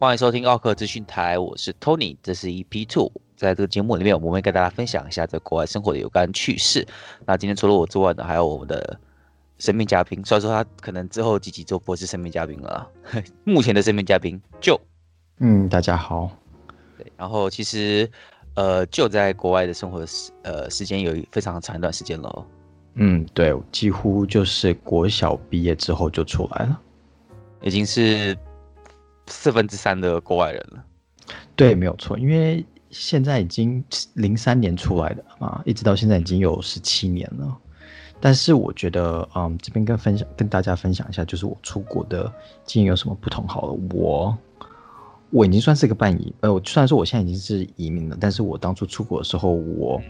欢迎收听奥克资讯台，我是 Tony，这是 EP Two。在这个节目里面，我们会跟大家分享一下在国外生活的有关趣事。那今天除了我之外呢，还有我们的神秘嘉宾。虽然说他可能之后几集就不是神秘嘉宾了，目前的神秘嘉宾就，嗯，大家好。对，然后其实呃，就在国外的生活时呃时间有非常长一段时间了。嗯，对，几乎就是国小毕业之后就出来了，已经是。四分之三的国外人了，对，没有错，因为现在已经零三年出来的嘛，一直到现在已经有十七年了。但是我觉得，嗯，这边跟分享跟大家分享一下，就是我出国的经验有什么不同。好了，我我已经算是个半移，呃，我虽然说我现在已经是移民了，但是我当初出国的时候，我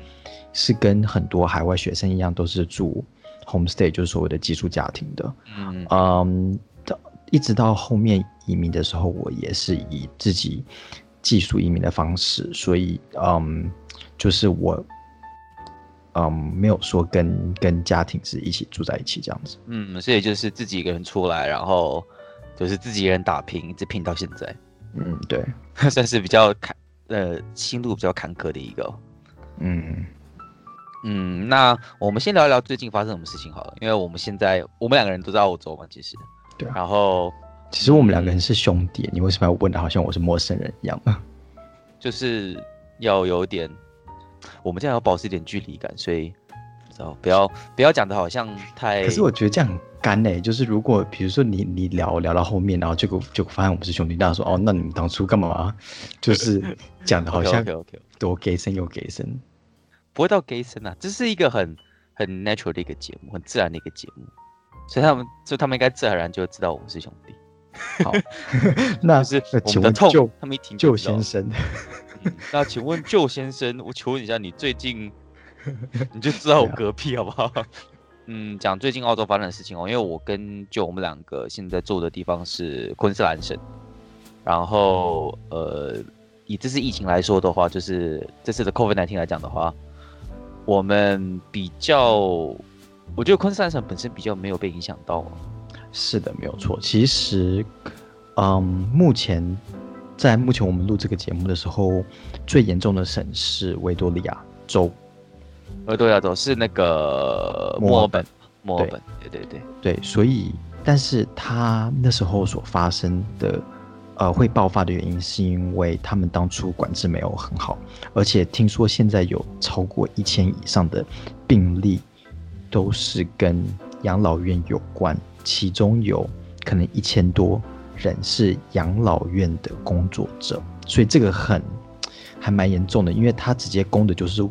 是跟很多海外学生一样，都是住 homestay，就是所谓的寄宿家庭的。嗯嗯。一直到后面移民的时候，我也是以自己技术移民的方式，所以嗯，就是我嗯没有说跟跟家庭是一起住在一起这样子。嗯，所以就是自己一个人出来，然后就是自己一个人打拼，一直拼到现在。嗯，对，算是比较坎呃心路比较坎坷的一个。嗯嗯，那我们先聊一聊最近发生什么事情好了，因为我们现在我们两个人都在澳洲嘛，其实。对，然后其实我们两个人是兄弟，嗯，你为什么要问的好像我是陌生人一样呢？就是要有点，我们这样要保持一点距离感，所以知道不要不要讲的好像太……可是我觉得这样很干哎，就是如果比如说你你聊聊到后面，然后结果就发现我们是兄弟，大家说哦，那你们当初干嘛？就是讲的好像 多 gay 声又 gay 声，不会到 gay 声啊，这是一个很很 natural 的一个节目，很自然的一个节目。所以他们，就他们应该自然而然就知道我们是兄弟。好，那是我们的痛。他们一听就先生、嗯，那请问就先生，我求问一下，你最近 你就知道我嗝屁好不好？嗯，讲最近澳洲发生的事情哦，因为我跟就我们两个现在住的地方是昆士兰省，然后呃，以这次疫情来说的话，就是这次的 COVID-19 来讲的话，我们比较。我觉得昆士兰省本身比较没有被影响到。是的，没有错。其实，嗯，目前在目前我们录这个节目的时候，最严重的省是维多利亚州。维多利亚州是那个墨尔本，墨尔本。对对对对，对。所以，但是他那时候所发生的，呃，会爆发的原因，是因为他们当初管制没有很好，而且听说现在有超过一千以上的病例。都是跟养老院有关，其中有可能一千多人是养老院的工作者，所以这个很还蛮严重的，因为他直接攻的就是，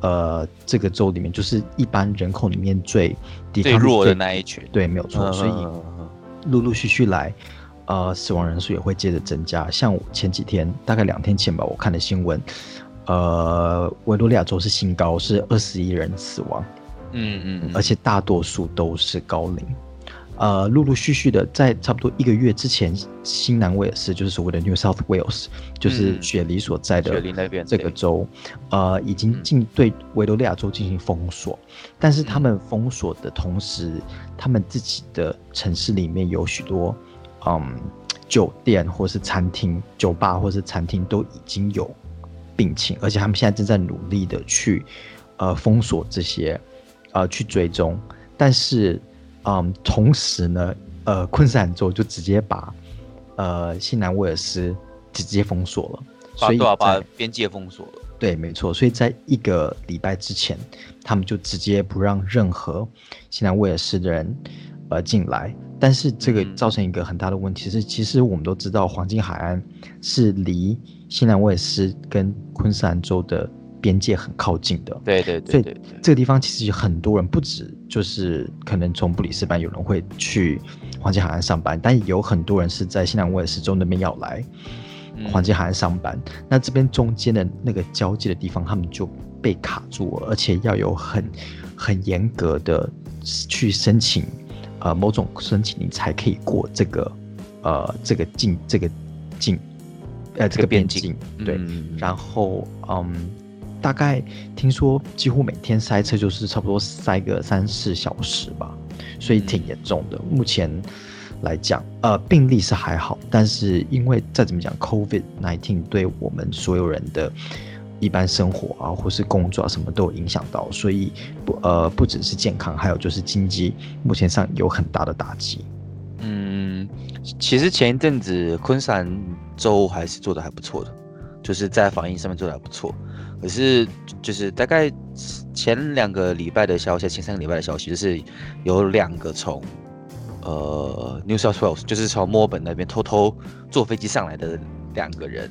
呃，这个州里面就是一般人口里面最最弱的那一群，对，没有错，所以陆陆续续来，呃，死亡人数也会接着增加。像我前几天，大概两天前吧，我看的新闻，呃，维多利亚州是新高，是二十一人死亡。嗯嗯，而且大多数都是高龄，呃，陆陆续续的，在差不多一个月之前，新南威尔士就是所谓的 New South Wales，就是雪梨所在的那边这个州，呃，已经进对维多利亚州进行封锁，但是他们封锁的同时，他们自己的城市里面有许多，嗯，酒店或是餐厅、酒吧或是餐厅都已经有病情，而且他们现在正在努力的去，呃，封锁这些。呃，去追踪，但是，嗯，同时呢，呃，昆士兰州就直接把，呃，新南威尔斯直接封锁了，所以把边界封锁了。对，没错。所以在一个礼拜之前，他们就直接不让任何新南威尔斯的人呃进来。但是这个造成一个很大的问题是，嗯、其实我们都知道，黄金海岸是离新南威尔斯跟昆士兰州的。边界很靠近的，对对对，对，对，所以这个地方其实有很多人，不止就是可能从布里斯班有人会去黄金海岸上班，但有很多人是在新南威尔士州那边要来黄金海岸上班。嗯、那这边中间的那个交界的地方，他们就被卡住了，而且要有很很严格的去申请，呃，某种申请你才可以过这个呃这个境这个境呃这个边境。对，嗯、然后嗯。大概听说几乎每天塞车就是差不多塞个三四小时吧，所以挺严重的。目前，来讲，呃，病例是还好，但是因为再怎么讲，COVID nineteen 对我们所有人的一般生活啊，或是工作啊，什么都有影响到，所以不呃不只是健康，还有就是经济，目前上有很大的打击。嗯，其实前一阵子昆山州还是做的还不错的，就是在防疫上面做的还不错。可是就是大概前两个礼拜的消息，前三个礼拜的消息，就是有两个从呃 New South Wales，就是从墨尔本那边偷偷坐飞机上来的两个人。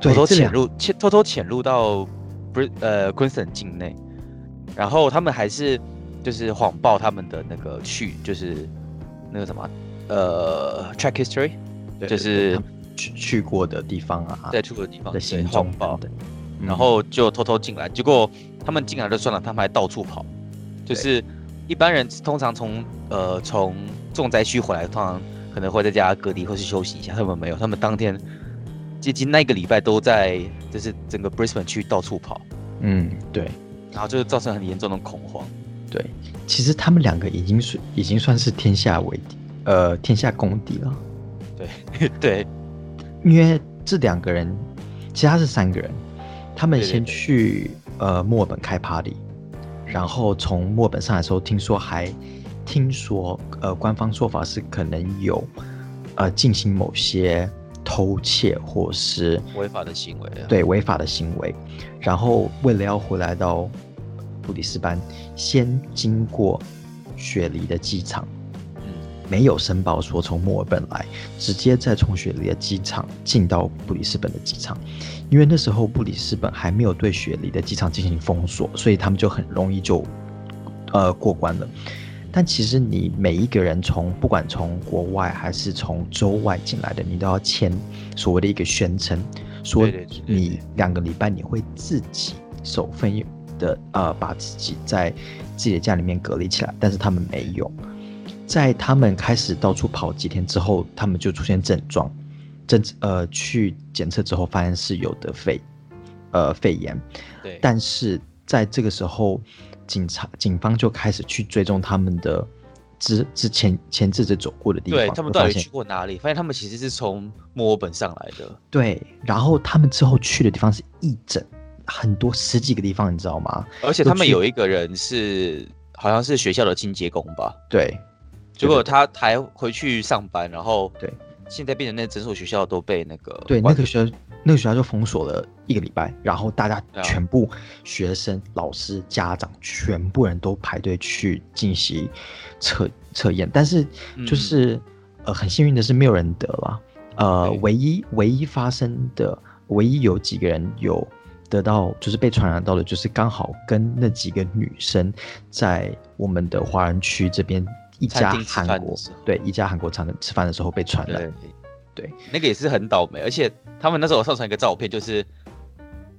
偷偷潜入，潜偷偷潜入到不是呃昆士兰境内，然后他们还是就是谎报他们的那个去就是那个什么呃 track history，就是去去过的地方啊，在去过的地方的行踪报，然后就偷偷进来，结果他们进来就算了，他们还到处跑，就是一般人通常从呃从重灾区回来，通常可能会在家隔离或是休息一下，他们没有，他们当天。接近那个礼拜都在，就是整个 Brisbane 区到处跑，嗯，对，然后就造成很严重的恐慌。对，其实他们两个已经是已经算是天下为敌，呃，天下公敌了。对 对，因为这两个人，其实他是三个人，他们先去呃墨尔本开 party，然后从墨尔本上来的时候，听说还听说呃官方说法是可能有呃进行某些。偷窃或是违法的行为，对违法的行为，然后为了要回来到布里斯班，先经过雪梨的机场，嗯，没有申报说从墨尔本来，直接再从雪梨的机场进到布里斯本的机场，因为那时候布里斯本还没有对雪梨的机场进行封锁，所以他们就很容易就呃过关了。但其实你每一个人从不管从国外还是从州外进来的，你都要签所谓的一个宣称，说你两个礼拜你会自己守分的呃把自己在自己的家里面隔离起来。但是他们没有，在他们开始到处跑几天之后，他们就出现症状，症呃去检测之后发现是有得肺呃肺炎，对，但是在这个时候。警察、警方就开始去追踪他们的之之前前阵子走过的地方，对他们到底去过哪里？发现他们其实是从墨尔本上来的。对，然后他们之后去的地方是一整很多十几个地方，你知道吗？而且他们有一个人是好像是学校的清洁工吧？对，结果他还回去上班，然后对，现在变成那整所学校都被那个对那个学校。那个学校就封锁了一个礼拜，然后大家全部学生、老师、家长，全部人都排队去进行测测验，但是就是、嗯、呃很幸运的是没有人得了，呃唯一唯一发生的唯一有几个人有得到就是被传染到的，就是刚好跟那几个女生在我们的华人区这边一家韩国对一家韩国餐厅吃饭的时候被传染。对，那个也是很倒霉，而且他们那时候上传一个照片，就是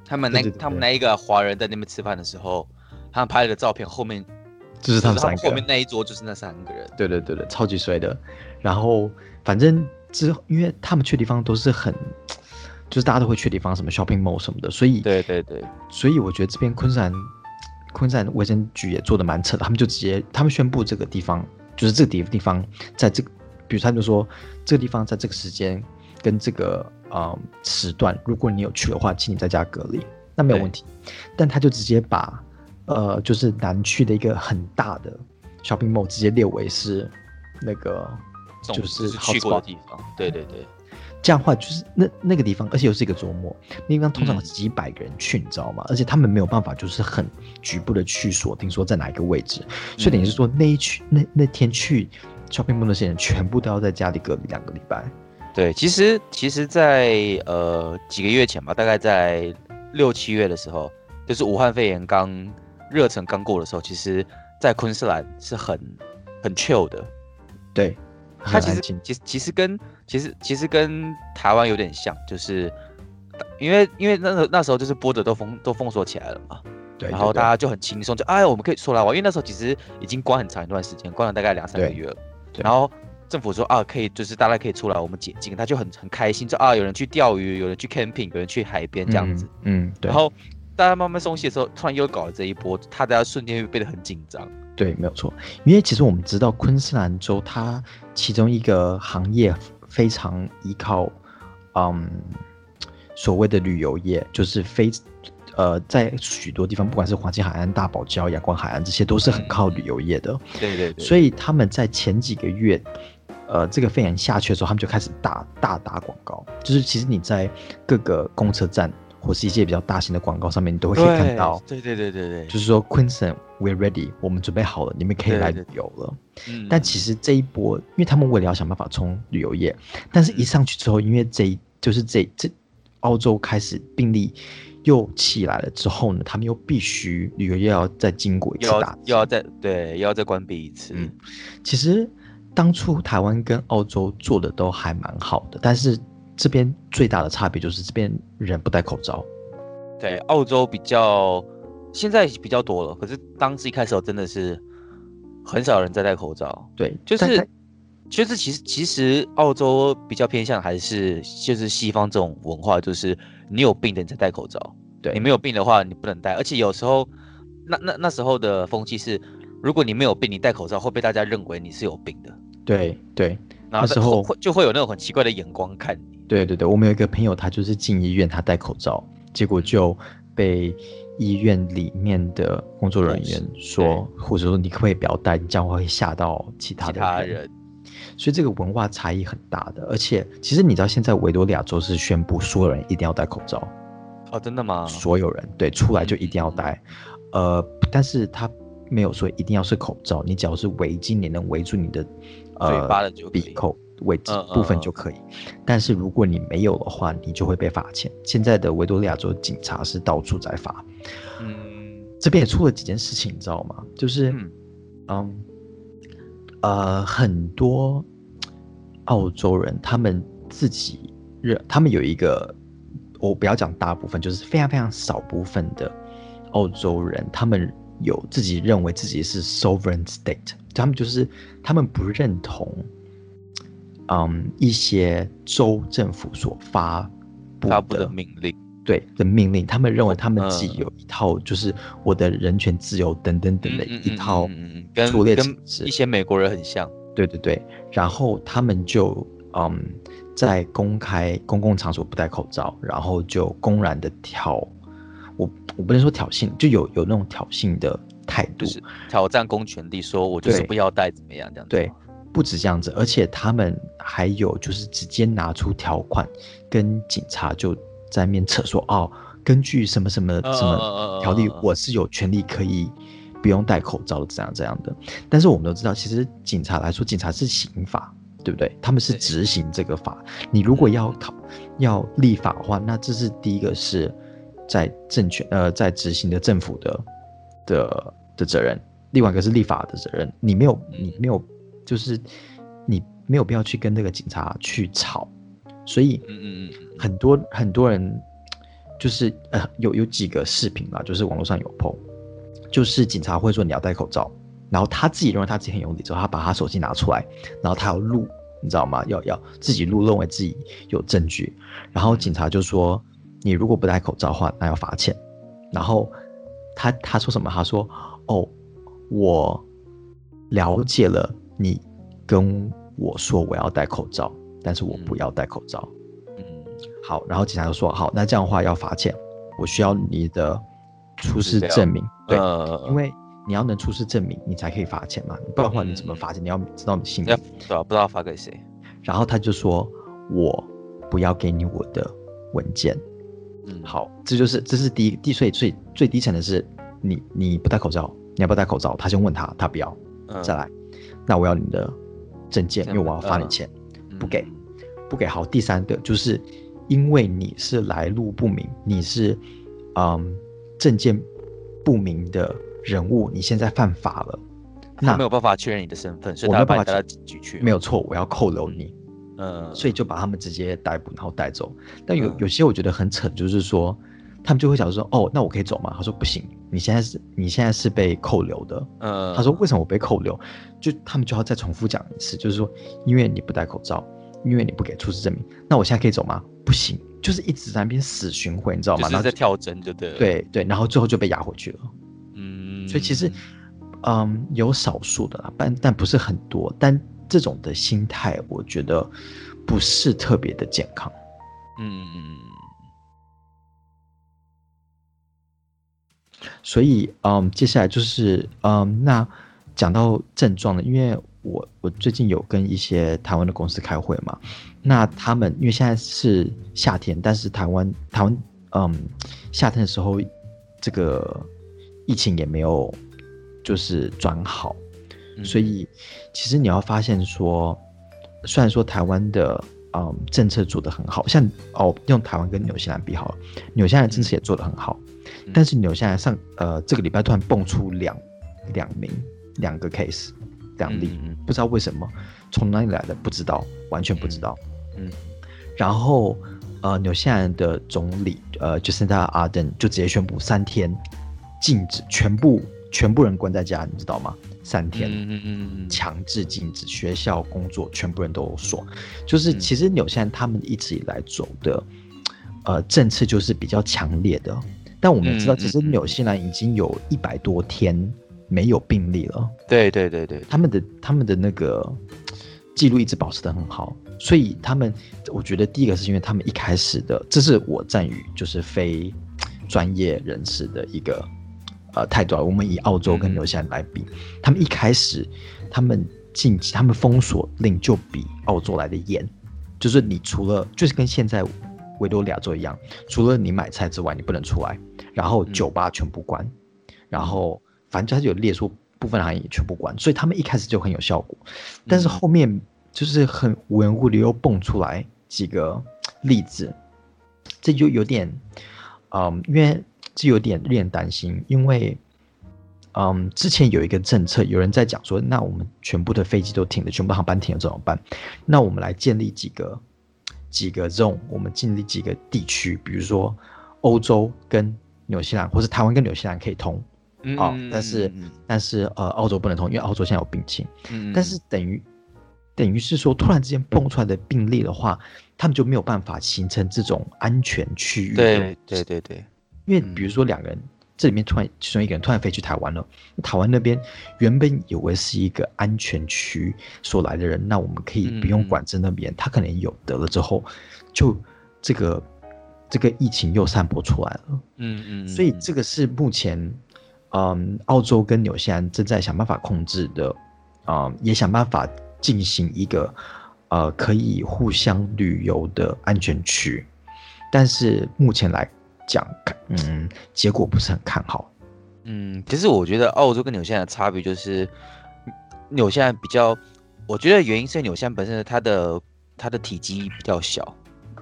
他们那他们那一个华人在那边吃饭的时候，他们拍了个照片，后面就是他们三个，后面那一桌就是那三个人。对对对对，超级衰的。然后反正之后，因为他们去的地方都是很，就是大家都会去的地方，什么 shopping mall 什么的，所以对对对，所以我觉得这边昆山昆山卫生局也做的蛮扯的，他们就直接他们宣布这个地方就是这个地地方在这个。比如他就说，这个地方在这个时间跟这个呃时段，如果你有去的话，请你在家隔离，那没有问题。但他就直接把呃就是南区的一个很大的 shopping mall 直接列为是那个就是去过的地方。对对对，这样的话就是那那个地方，而且又是一个周末，那地方通常有几百个人去，你知道吗？而且他们没有办法就是很局部的去锁定说在哪一个位置，所以等于是说那一去那那天去。shopping mall 那些人全部都要在家里隔离两个礼拜。对，其实其实在，在呃几个月前吧，大概在六七月的时候，就是武汉肺炎刚热忱刚过的时候，其实，在昆士兰是很很 chill 的。对，它其实其实其实跟其实其实跟台湾有点像，就是因为因为那那时候就是 border 都封都封锁起来了嘛。对，然后大家就很轻松，就哎，我们可以出来玩，因为那时候其实已经关很长一段时间，关了大概两三个月了。然后政府说啊，可以，就是大家可以出来，我们解禁，他就很很开心，就啊，有人去钓鱼，有人去 camping，有人去海边这样子。嗯，嗯对。然后大家慢慢松懈的时候，突然又搞了这一波，他大家瞬间又变得很紧张。对，没有错。因为其实我们知道昆士兰州它其中一个行业非常依靠，嗯，所谓的旅游业，就是非。呃，在许多地方，不管是黄金海岸、大堡礁、阳光海岸，这些都是很靠旅游业的。嗯、对对对。所以他们在前几个月，呃，这个肺炎下去的时候，他们就开始大大打广告。就是其实你在各个公车站或是一些比较大型的广告上面，你都会可以看到。对对对对对。就是说，Queensland，we're ready，我们准备好了，你们可以来旅游了。对对对，但其实这一波，因为他们为了要想办法冲旅游业，但是一上去之后，因为这一就是这这澳洲开始病例。又起来了之后呢，他们又必须旅游业要再经过一次又要再对，又要再关闭一次。嗯，其实当初台湾跟澳洲做的都还蛮好的，但是这边最大的差别就是这边人不戴口罩。对，澳洲比较现在比较多了，可是当时一开始真的是很少人在戴口罩。对，就是就是其实其实澳洲比较偏向还是就是西方这种文化，就是。你有病的你才戴口罩，对，你没有病的话你不能戴，而且有时候那那那时候的风气是，如果你没有病，你戴口罩会被大家认为你是有病的。对对，然后那时候会就会有那种很奇怪的眼光看你。对对对，我们有一个朋友，他就是进医院，他戴口罩，结果就被医院里面的工作人员说，或者说你可不可以不要戴，你这样会吓到其他的人。其他人。所以这个文化差异很大的，而且其实你知道，现在维多利亚州是宣布所有人一定要戴口罩。哦，真的吗？所有人对，出来就一定要戴，嗯、呃，但是他没有说一定要是口罩，你只要是围巾，你能围住你的呃嘴巴的就鼻口位置部分就可以。但是如果你没有的话，你就会被罚钱。现在的维多利亚州警察是到处在罚。嗯，这边也出了几件事情，你知道吗？就是嗯。嗯呃，很多澳洲人他们自己认，他们有一个，我不要讲大部分，就是非常非常少部分的澳洲人，他们有自己认为自己是 sovereign state，他们就是他们不认同，嗯，一些州政府所发布发布的命令。对的命令，他们认为他们自己有一套，就是我的人权自由等等等的一套粗劣，跟一些美国人很像。对对对，然后他们就嗯，在公开公共场所不戴口罩，然后就公然的挑，我我不能说挑衅，就有有那种挑衅的态度，就是挑战公权力，说我就是不要戴怎么样这样子。对，不止这样子，而且他们还有就是直接拿出条款跟警察就。在面扯说哦，根据什么什么什么条例，我是有权利可以不用戴口罩的，这样这样的。但是我们都知道，其实警察来说，警察是刑法，对不对？他们是执行这个法。你如果要讨要立法的话，那这是第一个是在政权呃在执行的政府的的的责任，另外一个是立法的责任。你没有你没有就是你没有必要去跟那个警察去吵。所以，嗯嗯嗯，很多很多人就是呃，有有几个视频嘛，就是网络上有 po，就是警察会说你要戴口罩，然后他自己认为他自己很有理，之后他把他手机拿出来，然后他要录，你知道吗？要要自己录，认为自己有证据，然后警察就说你如果不戴口罩的话，那要罚钱。然后他他说什么？他说哦，我了解了，你跟我说我要戴口罩。但是我不要戴口罩。嗯，好，然后警察就说：“好，那这样的话要罚钱，我需要你的出示证明。对，呃、因为你要能出示证明，你才可以罚钱嘛，不然的话你怎么罚钱？嗯、你要知道你姓名，对吧？不知道发给谁。然后他就说：我不要给你我的文件。嗯，好，这就是这是第一第最最最低层的是你你不戴口罩，你要不要戴口罩？他先问他，他不要，嗯、再来，那我要你的证件，因为我要发你钱，嗯、不给。”不给好，第三个就是因为你是来路不明，你是嗯证件不明的人物，你现在犯法了，那没有办法确认你的身份，所以他把你带到警局去。没有错，我要扣留你，嗯，所以就把他们直接逮捕，然后带走。但有有些我觉得很扯，就是说他们就会想说，哦，那我可以走吗？他说不行，你现在是你现在是被扣留的。嗯，他说为什么我被扣留？就他们就要再重复讲一次，就是说因为你不戴口罩。因为你不给出示证明，那我现在可以走吗？不行，就是一直在那边死循环，你知道吗？然后在跳针，就对了。对对，然后最后就被押回去了。嗯，所以其实，嗯，有少数的啦，但但不是很多。但这种的心态，我觉得不是特别的健康。嗯。所以，嗯，接下来就是，嗯，那讲到症状呢，因为我我最近有跟一些台湾的公司开会嘛，那他们因为现在是夏天，但是台湾台湾，嗯，夏天的时候，这个疫情也没有就是转好，所以其实你要发现说，虽然说台湾的嗯政策做得很好，像哦用台湾跟纽西兰比好了，纽西兰政策也做得很好。但是纽西兰上呃这个礼拜突然蹦出两两名两个 case 两例，不知道为什么从哪里来的不知道，完全不知道。嗯，嗯然后呃纽西兰的总理呃 Jacinda Ardern 就直接宣布三天禁止全部全部人关在家，你知道吗？三天，嗯嗯嗯强制禁止学校工作，全部人都锁。就是其实纽西兰他们一直以来走的呃政策就是比较强烈的。但我们知道，其实纽西兰已经有一百多天没有病例了。对对对对，他们的他们的那个记录一直保持的很好，所以他们，我觉得第一个是因为他们一开始的，这是我赞誉就是非专业人士的一个呃太短。我们以澳洲跟纽西兰来比，他们一开始他们禁止他们封锁令就比澳洲来的严，就是你除了就是跟现在。维多利亚州一样，除了你买菜之外，你不能出来。然后酒吧全部关，嗯、然后反正他就有列出部分行业全部关，所以他们一开始就很有效果。但是后面就是很无缘无故的又蹦出来几个例子，这就有点，嗯，因为这有点令人担心，因为，嗯，之前有一个政策，有人在讲说，那我们全部的飞机都停了，全部航班停了怎么办？那我们来建立几个。几个 zone，我们建立几个地区，比如说欧洲跟纽西兰，或是台湾跟纽西兰可以通，嗯、哦，但是但是呃，澳洲不能通，因为澳洲现在有病情。嗯，但是等于等于是说，突然之间蹦出来的病例的话，他们就没有办法形成这种安全区域。对对对对，因为比如说两个人。这里面突然其中一个人突然飞去台湾了，台湾那边原本以为是一个安全区所来的人，那我们可以不用管制那边，嗯、他可能有得了之后，就这个这个疫情又散播出来了。嗯嗯，所以这个是目前嗯澳洲跟纽西兰正在想办法控制的，啊、嗯，也想办法进行一个呃可以互相旅游的安全区，但是目前来。讲，嗯，结果不是很看好。嗯，其实我觉得澳洲跟纽西兰的差别就是，纽西兰比较，我觉得原因是纽西兰本身它的它的体积比较小，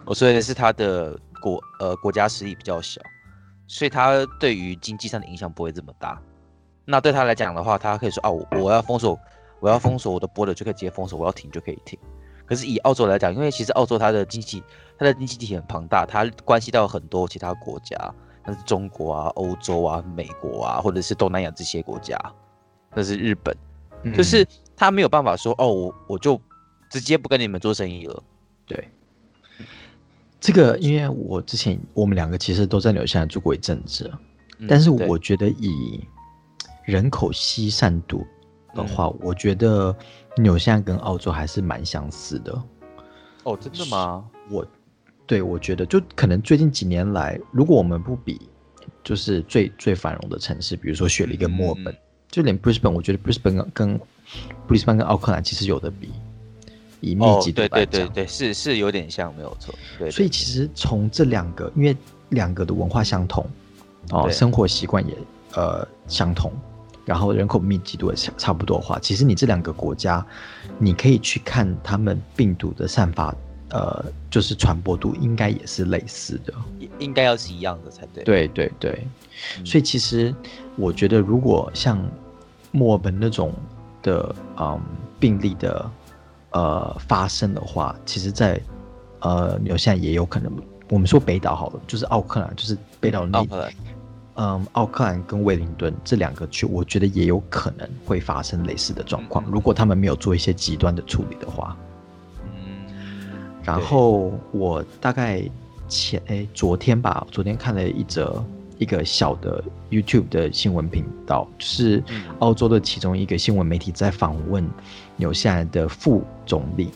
我说的是它的国呃国家实力比较小，所以它对于经济上的影响不会这么大。那对他来讲的话，他可以说啊，我要封锁，我要封锁我的 border 就可以直接封锁，我要停就可以停。可是以澳洲来讲，因为其实澳洲它的经济，它的经济体很庞大，它关系到很多其他国家，像是中国啊、欧洲啊、美国啊，或者是东南亚这些国家，那是日本，嗯、就是他没有办法说哦，我我就直接不跟你们做生意了。对，这个因为我之前我们两个其实都在纽西兰住过一阵子，嗯、但是我觉得以人口稀散度的话，嗯、我觉得。纽西兰跟澳洲还是蛮相似的，哦，真的吗？我，对，我觉得就可能最近几年来，如果我们不比，就是最最繁荣的城市，比如说雪梨跟墨尔本，嗯、就连 Brisbane，我觉得 Brisbane 跟 Brisbane 跟奥克兰其实有的比，以密集度来讲，对对对对，是是有点像，没有错。对，所以其实从这两个，因为两个的文化相同，哦，生活习惯也呃相同。然后人口密集度也差不多的话，其实你这两个国家，你可以去看他们病毒的散发，呃，就是传播度应该也是类似的，应该要是一样的才对。对对对，嗯、所以其实我觉得，如果像墨尔本那种的嗯病例的呃发生的话，其实在呃纽西兰也有可能。我们说北岛好了，就是奥克兰，就是北岛那。嗯，奥克兰跟威灵顿这两个区，我觉得也有可能会发生类似的状况。如果他们没有做一些极端的处理的话，嗯。然后我大概前诶昨天吧，昨天看了一则一个小的 YouTube 的新闻频道，就是澳洲的其中一个新闻媒体在访问纽西兰的副总理。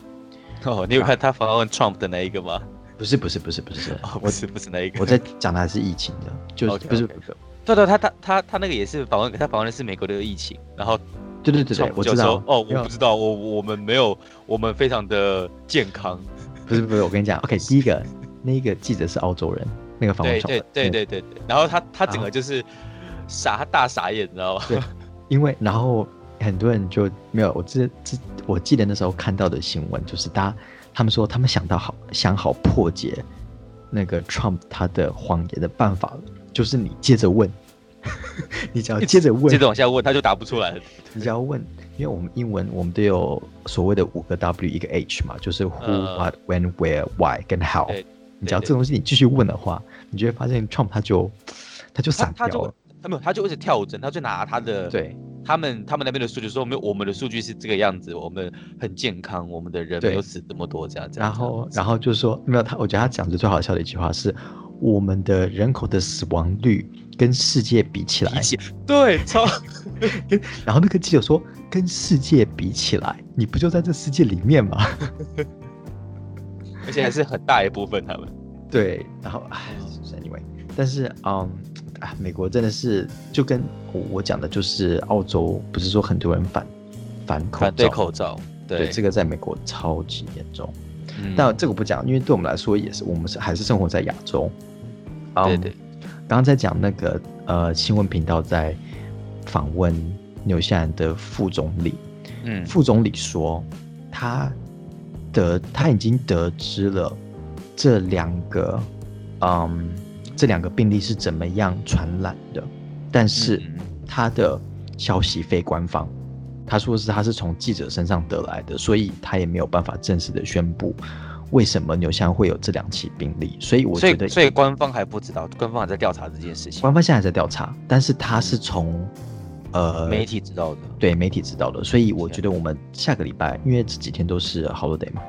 哦，你有看他访问 Trump 的那一个吗？不是，不是，不是，不是，哦、不是，不是那一个。我在讲的还是疫情的，就是不是，不是。对对，他他他他那个也是访问，他访问的是美国的疫情，然后。对对对对，我知道。哦，我不知道，我我们没有，我们非常的健康。不是不是，我跟你讲，OK，第一个那个记者是澳洲人，那个访问对对对对对，然后他他整个就是傻，他大傻眼，你知道吗？对，因为然后很多人就没有，我记这我记得那时候看到的新闻就是大家他们说他们想到好想好破解那个 Trump 他的谎言的办法了，就是你接着问。你只要接着问，接着往下问，他就答不出来了。你只要问，因为我们英文我们都有所谓的五个 W 一个 H 嘛，就是 Who、呃、What、When、Where、Why 跟 How。你只要这东西你继续问的话，你就会发现 Trump 他就他就散掉了。他没有，他就一直跳针，他就拿他的对他们他们那边的数据说，没有我们的数据是这个样子，我们很健康，我们的人没有死这么多这样子。然后然后就说没有他，我觉得他讲的最好笑的一句话是，我们的人口的死亡率。跟世界比起来，对，超。然后那个记者说：“跟世界比起来，你不就在这世界里面吗？” 而且还是很大一部分他们。对，然后唉，anyway，但是嗯，啊，美国真的是就跟我我讲的，就是澳洲不是说很多人反反口罩，反对口罩，对，对这个在美国超级严重。嗯、但这个不讲，因为对我们来说也是，我们是还是生活在亚洲。嗯、对对。刚刚在讲那个呃新闻频道在访问纽西兰的副总理，嗯，副总理说他得他已经得知了这两个嗯这两个病例是怎么样传染的，但是他的消息非官方，他说是他是从记者身上得来的，所以他也没有办法正式的宣布。为什么纽西兰会有这两起病例？所以我觉得，所以，所以官方还不知道，官方还在调查这件事情。官方现在还在调查，但是他是从、嗯、呃媒体知道的，对媒体知道的。所以我觉得我们下个礼拜，因为这几天都是 holiday 嘛，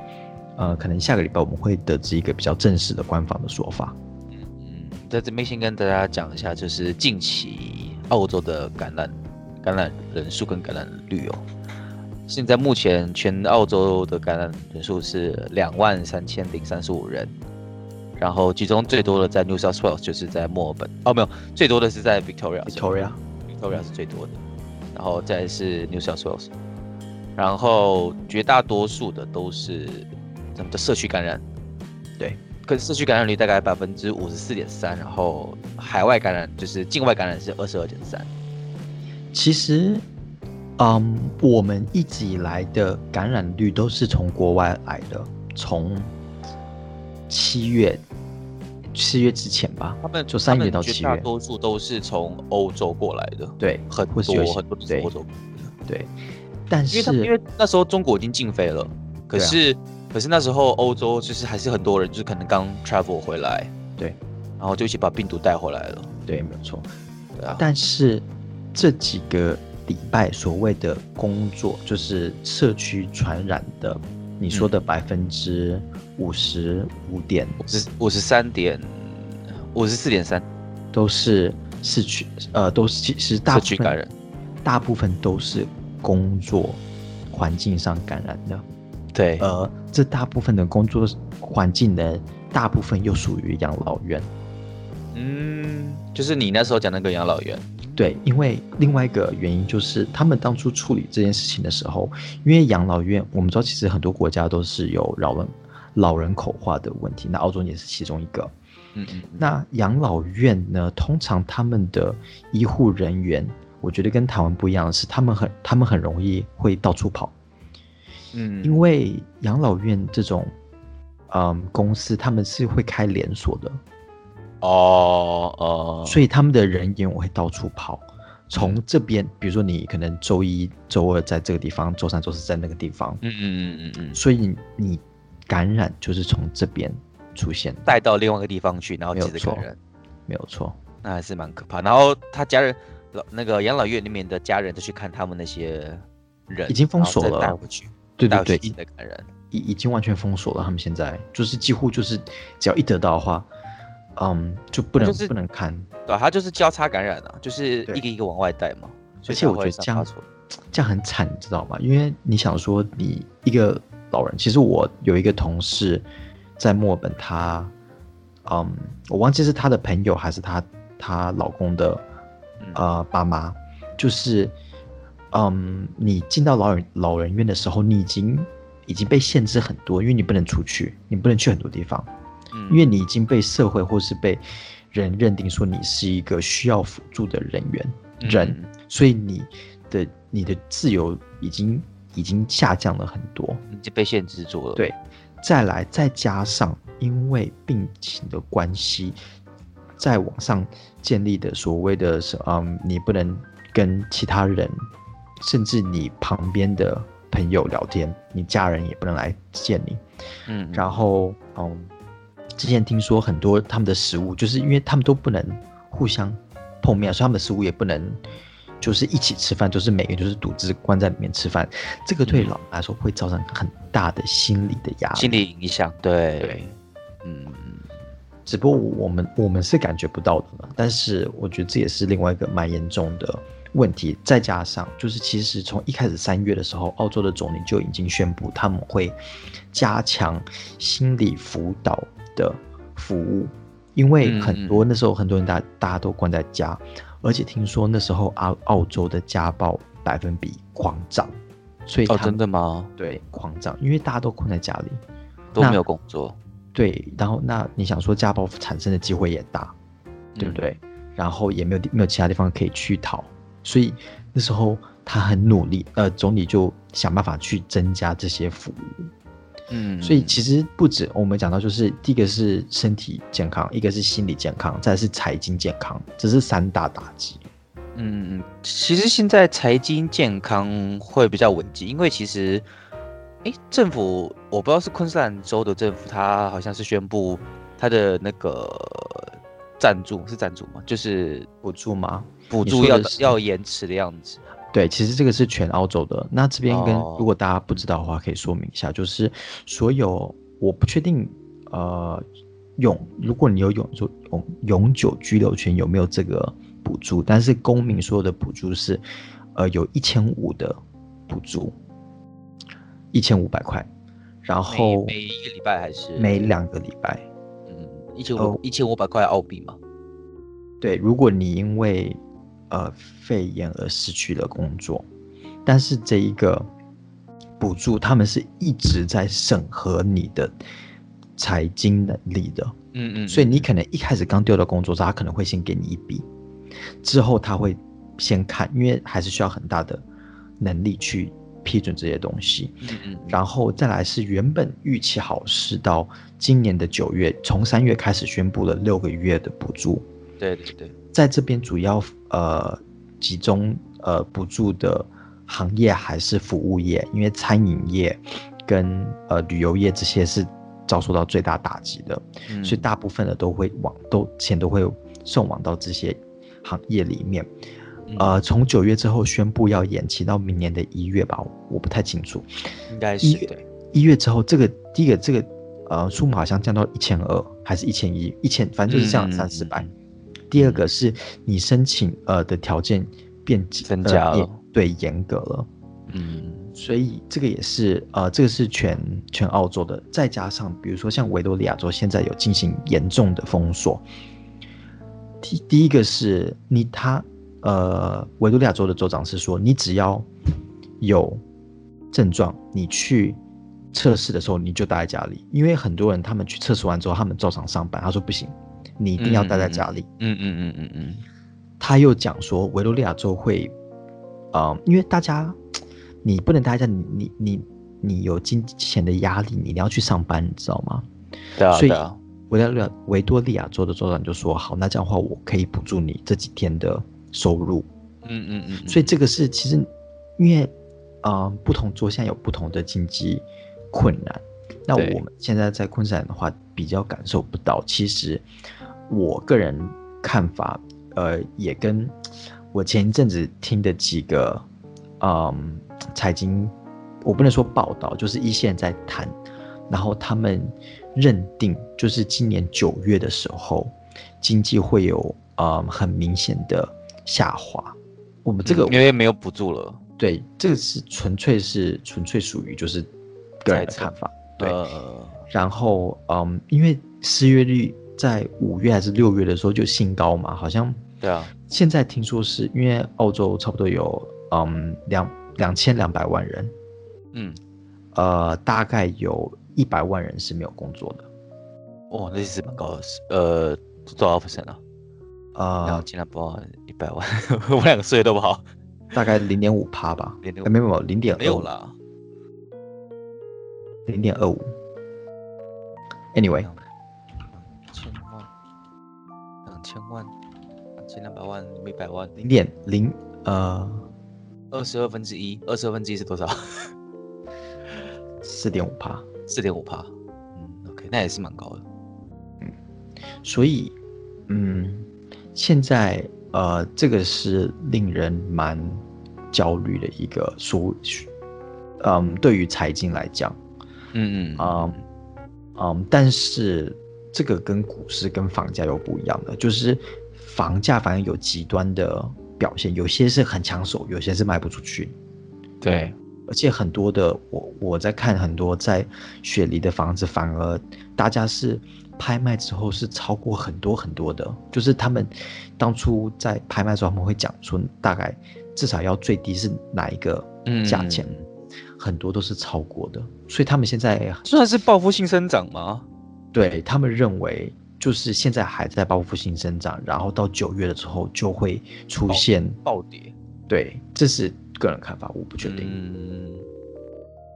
呃，可能下个礼拜我们会得知一个比较正式的官方的说法。在这边先跟大家讲一下，就是近期澳洲的感染感染人数跟感染率哦。现在目前全澳洲的感染人数是两万三千零三十五人，然后其中最多的在 New South Wales，就是在墨尔本哦，没有，最多的是在 Victoria，Victoria，Victoria 是最多的，然后再是 New South Wales，然后绝大多数的都是咱们的社区感染，对，可是社区感染率大概百分之五十四点三，然后海外感染就是境外感染是二十二点三，其实。嗯，um, 我们一直以来的感染率都是从国外来的，从七月七月之前吧，他们就三月到七月，大多数都是从欧洲过来的，对，很多很多欧洲，对，但是因为因为那时候中国已经禁飞了，可是、啊、可是那时候欧洲就是还是很多人就是可能刚 travel 回来，对，然后就一起把病毒带回来了，对，没有错，对啊，但是这几个。礼拜所谓的工作就是社区传染的，你说的百分之五十五点五十五十三点五十四点三，都是市区，呃，都是其实大部分感染，大部分都是工作环境上感染的，对，而这大部分的工作环境呢，大部分又属于养老院，嗯，就是你那时候讲那个养老院。对，因为另外一个原因就是，他们当初处理这件事情的时候，因为养老院，我们知道其实很多国家都是有老人老人口化的问题，那澳洲也是其中一个。嗯嗯。那养老院呢，通常他们的医护人员，我觉得跟台湾不一样的是，他们很他们很容易会到处跑。嗯。因为养老院这种，嗯，公司他们是会开连锁的。哦哦，所以他们的人员我会到处跑，从这边，比如说你可能周一、周二在这个地方，周三、周四在那个地方，嗯嗯嗯嗯嗯，所以你感染就是从这边出现，带到另外一个地方去，然后接着感染，没有错，那还是蛮可怕。然后他家人老那个养老院里面的家人都去看他们那些人，已经封锁了，带回去，对对对，的感染已已经完全封锁了，他们现在就是几乎就是只要一得到的话。嗯，就不能、就是、不能看，对，它就是交叉感染啊，就是一个一个往外带嘛。而且我觉得这样这样很惨，你知道吗？因为你想说，你一个老人，其实我有一个同事在墨尔本，他，嗯，我忘记是他的朋友还是他他老公的，呃，爸妈，就是，嗯，你进到老人老人院的时候，你已经已经被限制很多，因为你不能出去，你不能去很多地方，嗯，因为你已经被社会或是被人认定说你是一个需要辅助的人员人。嗯所以你的你的自由已经已经下降了很多，你就被限制住了。对，再来再加上因为病情的关系，在网上建立的所谓的是嗯，你不能跟其他人，甚至你旁边的朋友聊天，你家人也不能来见你。嗯，然后嗯，之前听说很多他们的食物，就是因为他们都不能互相碰面，所以他们的食物也不能。就是一起吃饭，就是每个人就是独自关在里面吃饭，这个对老人来说会造成很大的心理的压力，心理影响。对，对，嗯，只不过我们我们是感觉不到的嘛，但是我觉得这也是另外一个蛮严重的问题。再加上就是其实从一开始三月的时候，澳洲的总理就已经宣布他们会加强心理辅导的服务，因为很多那时候很多人大大家都关在家。而且听说那时候澳澳洲的家暴百分比狂涨，所以哦，真的吗？对，狂涨，因为大家都困在家里，都没有工作。对，然后那你想说家暴产生的机会也大，对不对？嗯、然后也没有没有其他地方可以去逃，所以那时候他很努力，呃，总理就想办法去增加这些服务。嗯，所以其实不止我们讲到，就是第一个是身体健康，一个是心理健康，再是财经健康，这是三大打击。嗯，其实现在财经健康会比较稳健，因为其实，哎，政府我不知道是昆士兰州的政府，他好像是宣布他的那个赞助是赞助吗？就是补助吗？补助要要延迟的样子。对，其实这个是全澳洲的。那这边跟如果大家不知道的话，可以说明一下，哦、就是所有我不确定，呃，永如果你有永住永永久居留权有没有这个补助？但是公民所有的补助是，呃，有一千五的补助，一千五百块，然后每，每一个礼拜还是每两个礼拜？嗯，一千五一千五百块澳币嘛。对，如果你因为呃，肺炎而失去了工作，但是这一个补助，他们是一直在审核你的财经能力的。嗯，嗯嗯，所以你可能一开始刚丢到工作时，他可能会先给你一笔，之后他会先看，因为还是需要很大的能力去批准这些东西。嗯嗯，然后再来是原本预期好是到今年的九月，从三月开始宣布了六个月的补助。对对对。在这边主要呃集中呃补助的行业还是服务业，因为餐饮业跟呃旅游业这些是遭受到最大打击的，嗯、所以大部分的都会往都钱都会送往到这些行业里面。嗯、呃，从九月之后宣布要延期到明年的一月吧，我不太清楚，应该是对。一月之后，这个第一个这个呃数目好像降到一千二，还是一千一，一千反正就是降了三四百。第二个是你申请呃的条件变增加了，呃、对，严格了，嗯，所以这个也是呃，这个是全全澳洲的，再加上比如说像维多利亚州现在有进行严重的封锁。第第一个是你他呃维多利亚州的州长是说，你只要有症状，你去测试的时候你就待在家里，因为很多人他们去测试完之后，他们照常上班，他说不行。你一定要待在家里。嗯嗯嗯嗯嗯，嗯。他又讲说，维多利亚州会，呃，因为大家，你不能待在，你你你你有金钱的压力，你一定要去上班，你知道吗？对啊。所以维多利亚维多利亚州的州长就说：“好，那这样的话，我可以补助你这几天的收入。”嗯嗯嗯。所以这个是其实，因为呃，不同州现在有不同的经济困难。那我们现在在昆士兰的话，比较感受不到。其实。我个人看法，呃，也跟我前一阵子听的几个，嗯，财经，我不能说报道，就是一线在谈，然后他们认定，就是今年九月的时候，经济会有呃很明显的下滑。我们这个、嗯、因为没有补助了，对，这个是纯粹是纯粹属于就是个人的看法。对，呃、然后嗯，因为失业率在五月还是六月的时候就新高嘛，好像对啊。现在听说是因为澳洲差不多有嗯两两千两百万人，嗯，呃，大概有一百万人是没有工作的。哦，那是蛮高的，呃，多少 percent 啊？呃，竟然不到，一百万，我两个数学都不好，大概零点五趴吧，零点五，没有没有零点没有啦，零点二五。Anyway，千万，两千两百万，一百万，零点零呃，二十二分之一，二十二分之一是多少？四点五帕，四点五帕，嗯，OK，那也是蛮高的。嗯所以，嗯，现在呃，这个是令人蛮焦虑的一个说，嗯，对于财经来讲，嗯嗯，嗯。嗯，但是这个跟股市跟房价又不一样的，就是房价反而有极端的表现，有些是很抢手，有些是卖不出去，对，而且很多的我我在看很多在雪梨的房子，反而大家是。拍卖之后是超过很多很多的，就是他们当初在拍卖的时候，他们会讲说大概至少要最低是哪一个价钱，嗯、很多都是超过的，所以他们现在算是报复性生长吗？对，他们认为就是现在还在报复性增长，然后到九月的时候就会出现暴跌。对，这是个人看法，我不确定。嗯，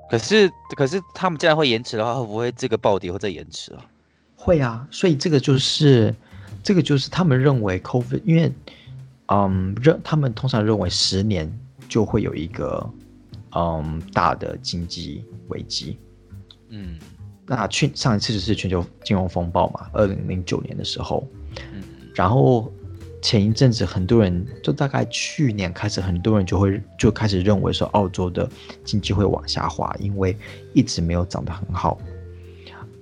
可是可是他们既然会延迟的话，会不会这个暴跌会再延迟啊？会啊，所以这个就是，这个就是他们认为 COVID，因为，嗯，认他们通常认为十年就会有一个，嗯，大的经济危机。嗯，那去上一次就是全球金融风暴嘛，二零零九年的时候。嗯，然后前一阵子很多人就大概去年开始，很多人就会就开始认为说澳洲的经济会往下滑，因为一直没有涨得很好。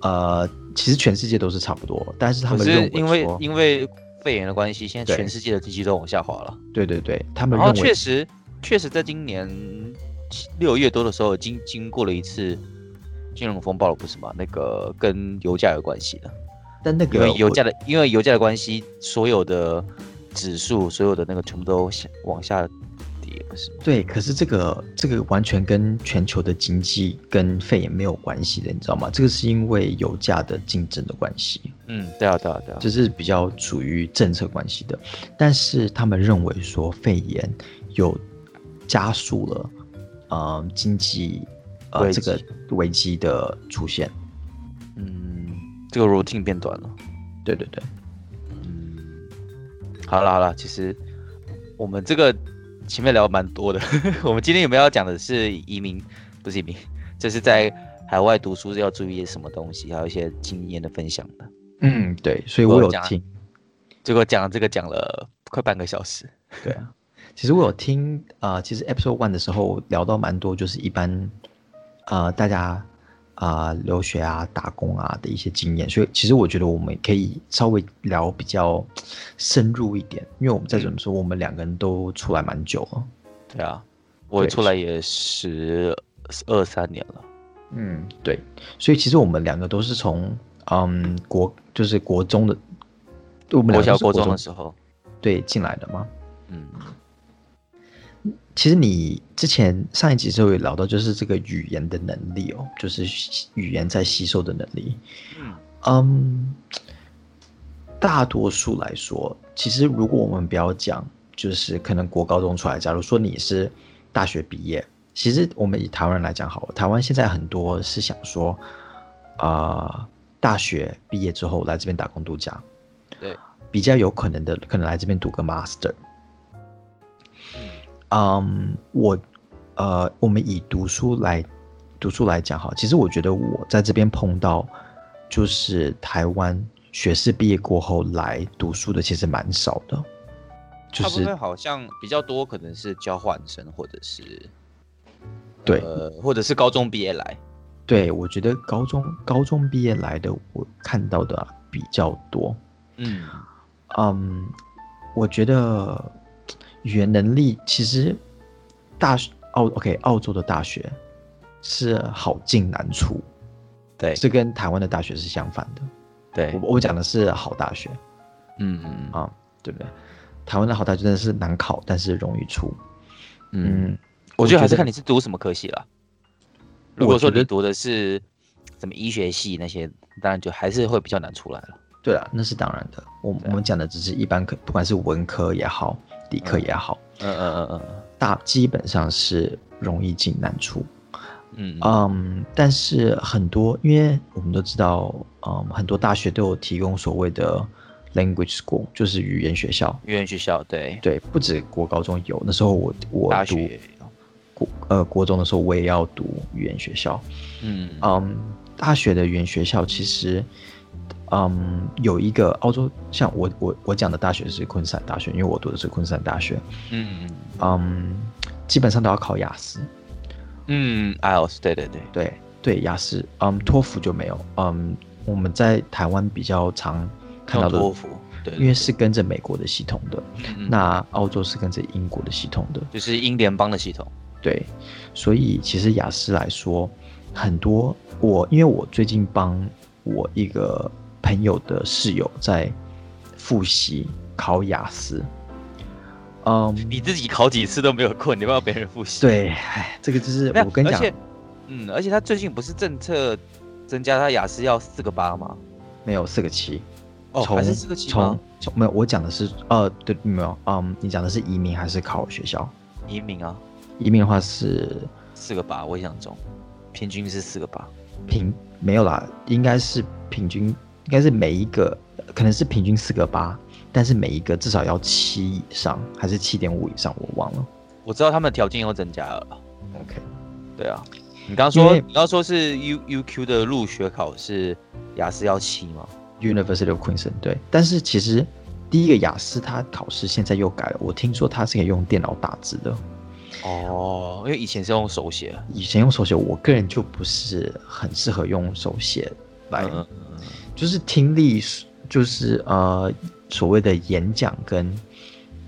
呃。其实全世界都是差不多，但是他们认为因为因为肺炎的关系，现在全世界的经济都往下滑了。对对对，他们然后确实确实在今年六月多的时候，经经过了一次金融风暴了，不是吗？那个跟油价有关系的。但那个因为油价的因为油价的关系，所有的指数所有的那个全部都往下跌是。对，可是这个这个完全跟全球的经济跟肺炎没有关系的，你知道吗？这个是因为油价的竞争的关系。嗯，对啊，对啊，对啊，这是比较属于政策关系的。但是他们认为说肺炎有加速了，呃，经济呃这个危机的出现。嗯，这个 routine 变短了。对对对。嗯，好了好了，其实我们这个。前面聊蛮多的，我们今天有没有要讲的是移民？不是移民，这是在海外读书要注意些什么东西，还有一些经验的分享的。嗯，对，所以我有听，结果讲这个讲了快半个小时。对啊，其实我有听啊、呃，其实 episode one 的时候聊到蛮多，就是一般啊、呃、大家。啊、呃，留学啊，打工啊的一些经验，所以其实我觉得我们可以稍微聊比较深入一点，因为我们再怎么说，我们两个人都出来蛮久了。对啊，我出来也十二三年了。嗯，对，所以其实我们两个都是从嗯国就是国中的，我们国小国中的时候对进来的吗？嗯。其实你之前上一集时候也聊到，就是这个语言的能力哦，就是语言在吸收的能力。嗯，um, 大多数来说，其实如果我们不要讲，就是可能国高中出来，假如说你是大学毕业，其实我们以台湾人来讲好了，台湾现在很多是想说，啊、呃，大学毕业之后来这边打工度假，对，比较有可能的，可能来这边读个 master。嗯，um, 我，呃，我们以读书来读书来讲哈，其实我觉得我在这边碰到，就是台湾学士毕业过后来读书的其实蛮少的，就是好像比较多可能是交换生或者是，对，呃，或者是高中毕业来，对，我觉得高中高中毕业来的我看到的比较多，嗯，嗯，我觉得语言能力其实大学澳 OK 澳洲的大学是好进难出，对，这跟台湾的大学是相反的。对，我我讲的是好大学，嗯嗯啊，对不对？台湾的好大学真的是难考，但是容易出。嗯，我觉得还是看你是读什么科系了。如果说你读的是什么医学系那些，当然就还是会比较难出来了。对啊，那是当然的。我我们讲的只是一般科，不管是文科也好，理科也好，嗯嗯嗯嗯，大基本上是容易进难出。嗯嗯，但是很多，因为我们都知道，嗯，很多大学都有提供所谓的。Language school 就是语言学校，语言学校对对，不止国高中有，那时候我我读国呃国中的时候，我也要读语言学校。嗯嗯，大学的语言学校其实，嗯，有一个澳洲，像我我我讲的大学是昆山大学，因为我读的是昆山大学。嗯嗯，基本上都要考雅思。嗯，IELTS 对对对对对雅思，嗯，托福就没有。嗯，我们在台湾比较常。看到的托福，对，因为是跟着美国的系统的，嗯、那澳洲是跟着英国的系统的，就是英联邦的系统。对，所以其实雅思来说，很多我因为我最近帮我一个朋友的室友在复习考雅思，嗯，你自己考几次都没有过，你不要别人复习？对，哎，这个就是我跟你讲，嗯，而且他最近不是政策增加他雅思要四个八吗？没有四个七。哦，还是四个七吗？从没有，我讲的是，呃，对，没有，嗯，你讲的是移民还是考学校？移民啊，移民的话是四个八，我印象中，平均是四个八，平没有啦，应该是平均，应该是每一个可能是平均四个八，但是每一个至少要七以上，还是七点五以上，我忘了。我知道他们条件又增加了。OK，对啊，你刚刚说你刚说是 U U Q 的入学考试雅思要七吗？University of Queensland 对，但是其实第一个雅思它考试现在又改了，我听说它是可以用电脑打字的。哦，因为以前是用手写，以前用手写，我个人就不是很适合用手写来，嗯、就是听力，就是呃所谓的演讲跟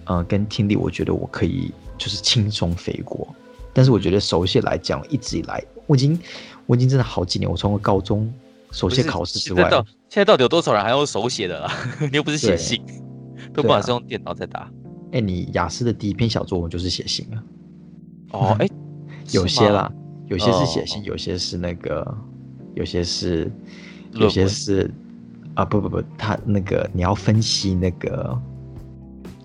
呃跟听力，我觉得我可以就是轻松飞过。但是我觉得手写来讲，一直以来我已经我已经真的好几年，我从高中。手写考试之外，现在到底有多少人还用手写的啦？你又不是写信，都不管是用电脑在打。哎、你雅思的第一篇小作文就是写信啊？哦，哎、欸，有些啦，有些是写信，有些是那个，有些是，有些是啊，不不不，他那个你要分析那个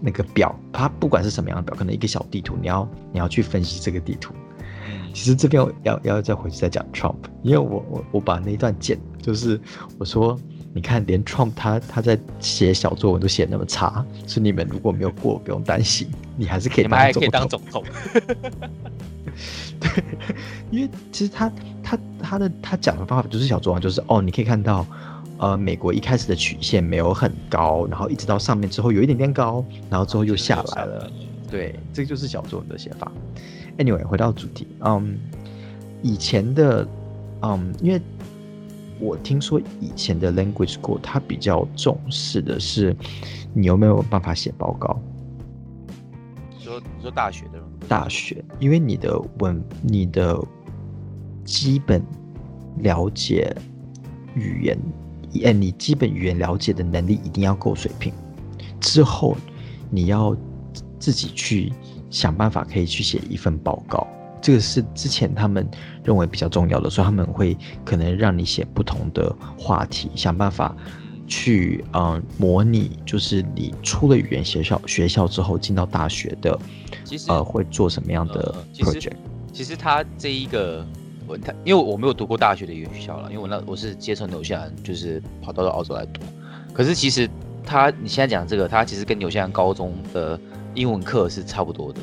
那个表，它不管是什么样的表，可能一个小地图，你要你要去分析这个地图。其实这边我要要再回去再讲 Trump，因为我我我把那一段剪，就是我说，你看连 Trump 他他在写小作文都写那么差，所以你们如果没有过，不用担心，你还是可以当总统。可以当总统。对，因为其实他他他的他讲的方法就是小作文，就是哦，你可以看到，呃，美国一开始的曲线没有很高，然后一直到上面之后有一点点高，然后之后又下来了。对，这个就是小作文的写法。Anyway，回到主题，嗯，以前的，嗯，因为我听说以前的 language school 它比较重视的是你有没有办法写报告。你说你说大学的大学，因为你的文，你的基本了解语言，哎，你基本语言了解的能力一定要够水平，之后你要自己去。想办法可以去写一份报告，这个是之前他们认为比较重要的，所以他们会可能让你写不同的话题，想办法去嗯、呃、模拟，就是你出了语言学校学校之后进到大学的，其实呃会做什么样的 project？、呃、其实，他这一个我他因为我没有读过大学的语言学校了，因为我那我是接从纽西兰就是跑到了澳洲来读，可是其实他你现在讲这个，他其实跟纽西兰高中的。英文课是差不多的，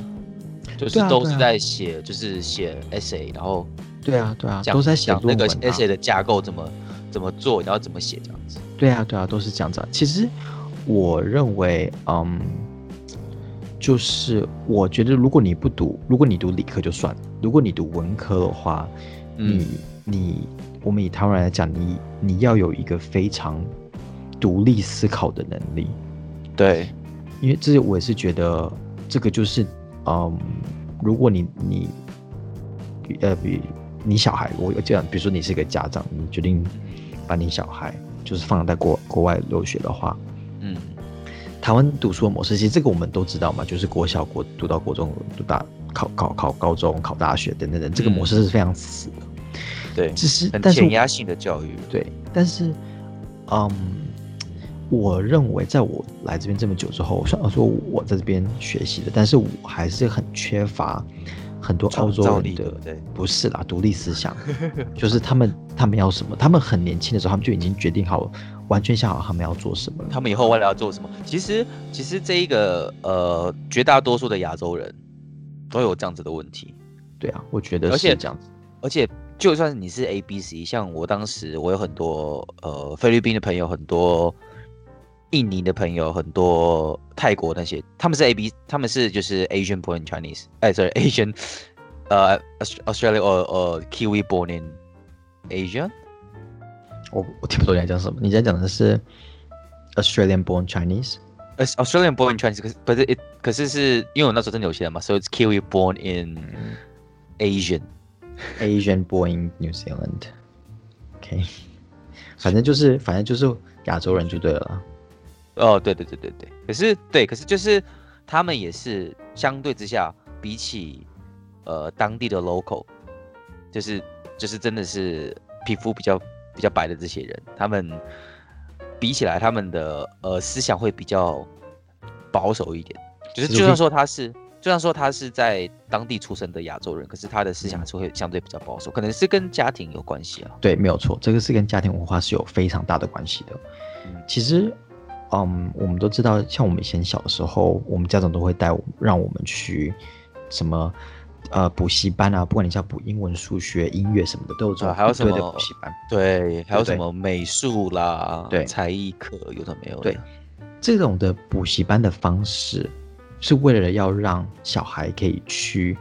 就是都是在写，就是写 essay，然后对啊对啊，都在想那个 essay 的架构怎么怎么做，然后怎么写这样子。对啊对啊，都是这样子。其实我认为，嗯，就是我觉得，如果你不读，如果你读理科就算了，如果你读文科的话，你你我们以台湾来讲，你你要有一个非常独立思考的能力。对，因为这我也是觉得这个就是，嗯，如果你你，呃，比你小孩，我这样，比如说你是一个家长，你决定把你小孩就是放在国国外留学的话，嗯，台湾读书的模式，其实这个我们都知道嘛，就是国小国读到国中读大考考考高中考大学等等等，这个模式是非常死的，嗯、对，只是很填鸭性的教育，对，但是，嗯。我认为，在我来这边这么久之后，虽然说我在这边学习的，但是我还是很缺乏很多澳洲人的，对，不是啦，独立思想，就是他们他们要什么？他们很年轻的时候，他们就已经决定好，完全想好他们要做什么。他们以后未来要做什么？其实，其实这一个呃，绝大多数的亚洲人都有这样子的问题。对啊，我觉得是这样子。而且，而且就算你是 A B C，像我当时，我有很多呃菲律宾的朋友，很多。印尼的朋友很多，泰国那些他们是 A B，他们是就是 Asian born in Chinese，哎，sorry，Asian，呃、uh,，Australia or or Kiwi born in Asia。我我听不懂你在讲什么，你在讲的是 Australian born Chinese，Australian born in Chinese，可是可是 it 可是是因为我那时候真的有钱嘛，so it's Kiwi born in Asian，Asian born in New Zealand，OK，、okay. 反正就是反正就是亚洲人就对了。哦，对对对对对，可是对，可是就是他们也是相对之下，比起呃当地的 local，就是就是真的是皮肤比较比较白的这些人，他们比起来，他们的呃思想会比较保守一点。就是就算说他是，就算说他是在当地出生的亚洲人，可是他的思想还是会相对比较保守，可能是跟家庭有关系啊。对，没有错，这个是跟家庭文化是有非常大的关系的。嗯，其实。嗯，um, 我们都知道，像我们以前小的时候，我们家长都会带我让我们去什么呃补习班啊，不管你是要补英文、数学、音乐什么的，都有这种还有什么补习班？对，还有什么美术啦，对，才艺课有的没有的。对，这种的补习班的方式，是为了要让小孩可以去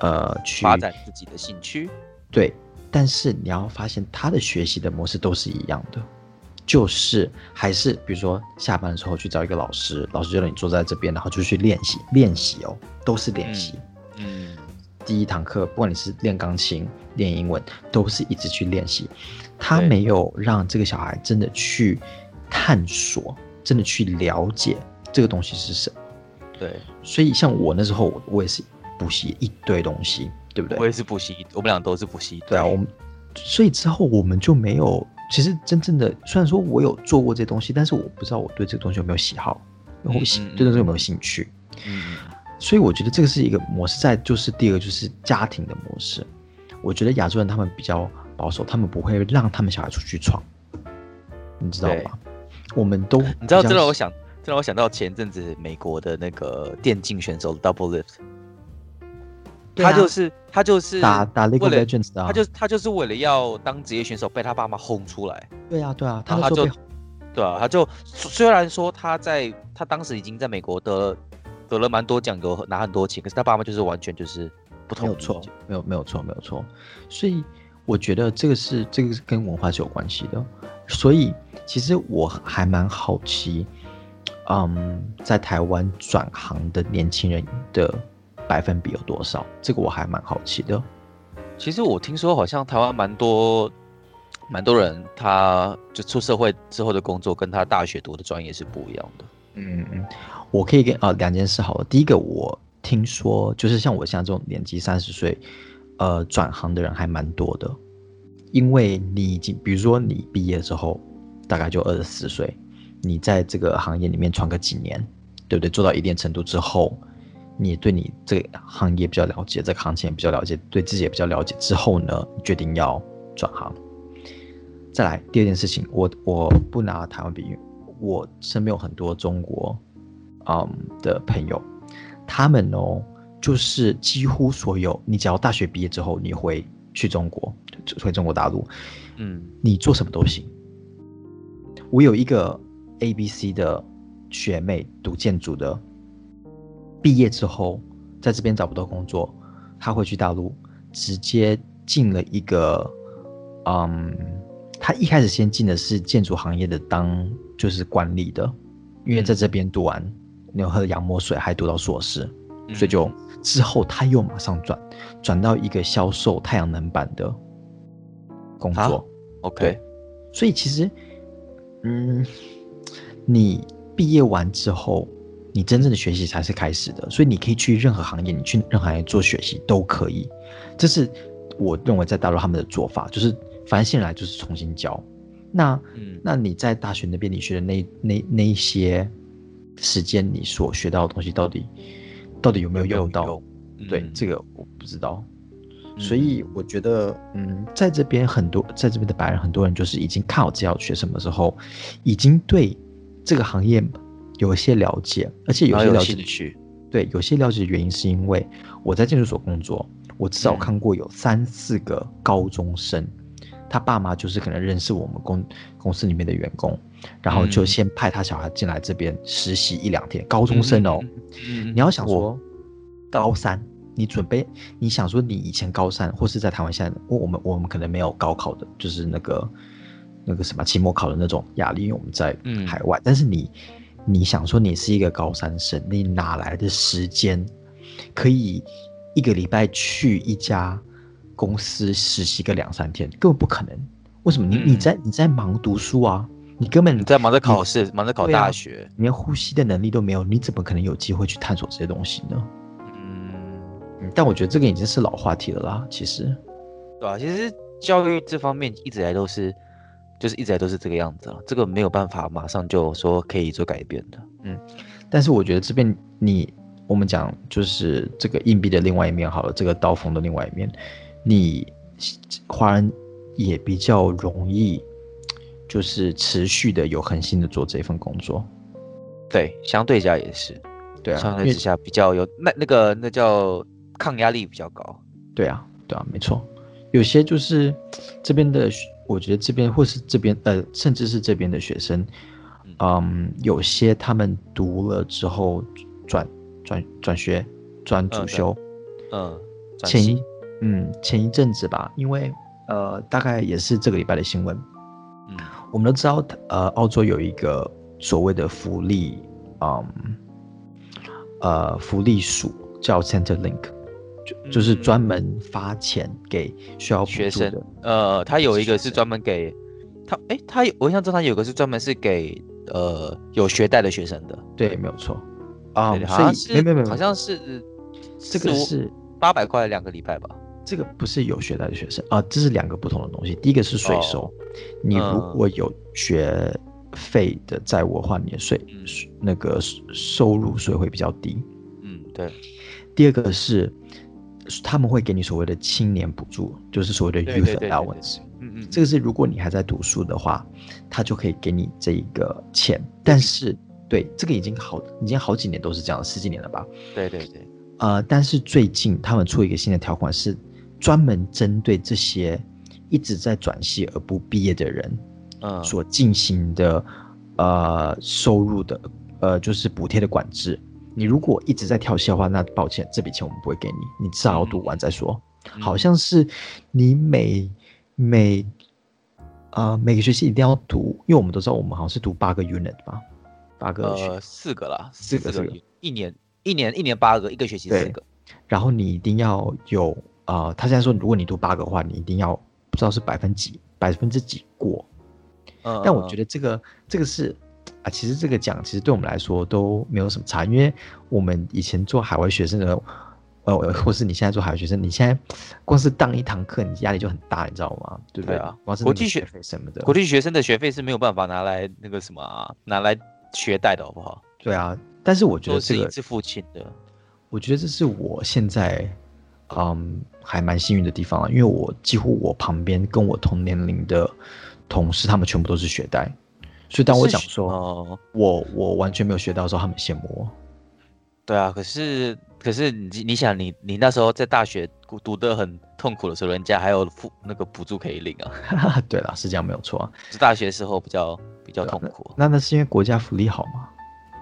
呃去发展自己的兴趣。对，但是你要发现，他的学习的模式都是一样的。就是还是比如说下班的时候去找一个老师，老师就让你坐在这边，然后就去练习练习哦，都是练习。嗯，嗯，第一堂课不管你是练钢琴、练英文，都是一直去练习。他没有让这个小孩真的去探索，真的去了解这个东西是什么。对，所以像我那时候，我也是补习一堆东西，对不对？我也是补习，我们俩都是补习。对啊，我们所以之后我们就没有。其实真正的，虽然说我有做过这些东西，但是我不知道我对这个东西有没有喜好，然后喜对这个有没有兴趣。嗯，所以我觉得这个是一个模式。再就是第二个就是家庭的模式。我觉得亚洲人他们比较保守，他们不会让他们小孩出去闯，你知道吗？我们都你知道，这让我想，这让我想到前阵子美国的那个电竞选手 Double Lift。他就是他就是打打 League of Legends 的，他就他就是为了要当职业选手，被他爸妈轰出来。对啊对啊，他他就对啊，他就虽然说他在他当时已经在美国得得了蛮多奖，有拿很多钱，可是他爸妈就是完全就是不同意。没有错，没有没有错没有错。所以我觉得这个是这个是跟文化是有关系的。所以其实我还蛮好奇，嗯，在台湾转行的年轻人的。百分比有多少？这个我还蛮好奇的。其实我听说好像台湾蛮多，蛮多人他就出社会之后的工作跟他大学读的专业是不一样的。嗯嗯，我可以跟啊两件事好了。第一个我听说就是像我现在这种年纪三十岁，呃转行的人还蛮多的，因为你已经比如说你毕业之后大概就二十四岁，你在这个行业里面闯个几年，对不对？做到一定程度之后。你对你这个行业比较了解，这个行情也比较了解，对自己也比较了解之后呢，决定要转行。再来第二件事情，我我不拿台湾比喻，我身边有很多中国嗯的朋友，他们哦就是几乎所有，你只要大学毕业之后，你回去中国，回中国大陆，嗯，你做什么都行。我有一个 ABC 的学妹，读建筑的。毕业之后，在这边找不到工作，他会去大陆，直接进了一个，嗯，他一开始先进的是建筑行业的当就是管理的，因为在这边读完，你有喝洋墨水，还读到硕士，嗯、所以就之后他又马上转转到一个销售太阳能板的工作。啊、OK，所以其实，嗯，你毕业完之后，你真正的学习才是开始的。所以你可以去任何行业，你去任何行业做学习都可以。这是我认为在大陆他们的做法，就是反正现来就是重新教。那，嗯，那你在大学那边你学的那那那一些时间，你所学到的东西到底到底有没有用到？有有嗯、对，这个我不知道。嗯、所以我觉得，嗯，在这边很多在这边的白人很多人就是已经看好自己要学什么时候，已经对这个行业有一些了解，而且有些了解对有些了解的原因是因为我在建筑所工作，我至少看过有三四个高中生。嗯他爸妈就是可能认识我们公公司里面的员工，然后就先派他小孩进来这边实习一两天。高中生哦，嗯、你要想说高三，你准备你想说你以前高三或是在台湾现在，我们我们可能没有高考的，就是那个那个什么期末考的那种压力，因为我们在海外。嗯、但是你你想说你是一个高三生，你哪来的时间可以一个礼拜去一家？公司实习个两三天根本不可能，为什么？你你在你在忙读书啊，你根本你在忙着考试，忙着考大学，你连呼吸的能力都没有，你怎么可能有机会去探索这些东西呢？嗯，但我觉得这个已经是老话题了啦，其实，对啊，其实教育这方面一直来都是，就是一直来都是这个样子啊，这个没有办法马上就说可以做改变的。嗯，但是我觉得这边你我们讲就是这个硬币的另外一面好了，这个刀锋的另外一面。你华人也比较容易，就是持续的有恒心的做这份工作，对，相对下也是，对啊，相对之下比较有那那个那叫抗压力比较高，对啊，对啊，没错，有些就是这边的，我觉得这边或是这边呃，甚至是这边的学生，嗯，有些他们读了之后转转转学转主修，嗯，前一。嗯，前一阵子吧，因为呃，大概也是这个礼拜的新闻。嗯，我们都知道，呃，澳洲有一个所谓的福利，嗯，呃，福利署叫 Centrelink，就就是专门发钱给需要学生。呃，他有一个是专门给他，哎，他，我印象中他有个是专门是给呃有学贷的学生的。对，没有错。啊，所以没有没有，好像是这个是八百块两个礼拜吧。这个不是有学贷的学生啊，这是两个不同的东西。第一个是税收，哦、你如果有学费的债务的话，你的税、嗯、那个收入税会比较低。嗯，对。第二个是他们会给你所谓的青年补助，就是所谓的 youth allowance。嗯嗯，这个是如果你还在读书的话，他就可以给你这一个钱。但是，对，这个已经好，已经好几年都是这样，十几年了吧？对对对。呃，但是最近他们出一个新的条款是。专门针对这些一直在转系而不毕业的人，嗯，所进行的呃收入的呃就是补贴的管制。你如果一直在跳戏的话，那抱歉，这笔钱我们不会给你，你至少要读完再说。嗯、好像是你每每啊、呃、每个学期一定要读，因为我们都知道我们好像是读八个 unit 吧，八个呃四个啦，四个四个，一年一年一年八个，一个学期四个，然后你一定要有。啊、呃，他现在说，如果你读八个的话，你一定要不知道是百分几百分之几过。嗯，但我觉得这个这个是啊，其实这个奖其实对我们来说都没有什么差，因为我们以前做海外学生的，呃，或是你现在做海外学生，你现在光是当一堂课，你压力就很大，你知道吗？对不对，对啊？国际学费什么的，国际学生的学费是没有办法拿来那个什么啊，拿来学贷的好不好？对啊，但是我觉得这个是一次付清的，我觉得这是我现在。嗯，还蛮幸运的地方啊，因为我几乎我旁边跟我同年龄的同事，他们全部都是学贷，所以当我讲说，呃、我我完全没有学到的时候，他们羡慕我。对啊，可是可是你你想你你那时候在大学读得很痛苦的时候，人家还有付那个补助可以领啊。对啦，是这样没有错啊。是大学时候比较比较痛苦。那那是因为国家福利好吗？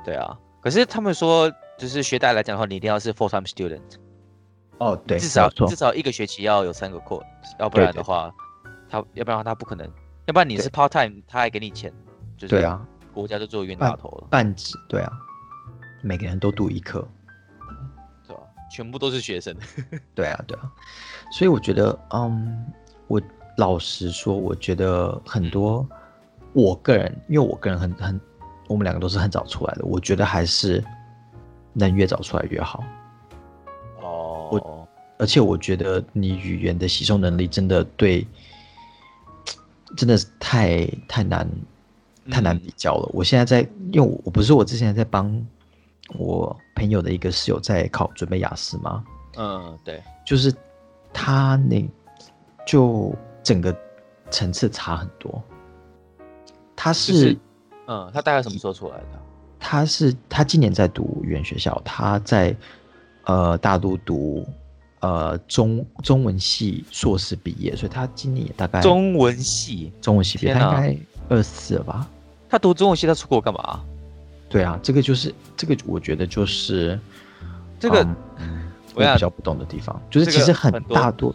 对啊，可是他们说，就是学贷来讲的话，你一定要是 full time student。哦，对，至少至少一个学期要有三个 course，要不然的话，他要不然他不可能，要不然你是 part time，他还给你钱，就是对啊，国家就做冤大头了。半职，对啊，每个人都读一科，对吧、啊？全部都是学生。对啊，对啊。所以我觉得，嗯，我老实说，我觉得很多，我个人，因为我个人很很，我们两个都是很早出来的，我觉得还是能越早出来越好。哦。我，而且我觉得你语言的吸收能力真的对。真的是太太难，太难比较了。嗯、我现在在，因为我我不是我之前在帮我朋友的一个室友在考准备雅思吗？嗯，对，就是他那，就整个层次差很多。他是，就是、嗯，他大概什么时候出来的？他是他今年在读语言学校，他在呃大陆读。呃，中中文系硕士毕业，所以他今年也大概中文系中文系毕业，他应该二四了吧？他读中文系，他出国干嘛？对啊，这个就是这个，我觉得就是这个，嗯、我比较不懂的地方，就是其实很大多。多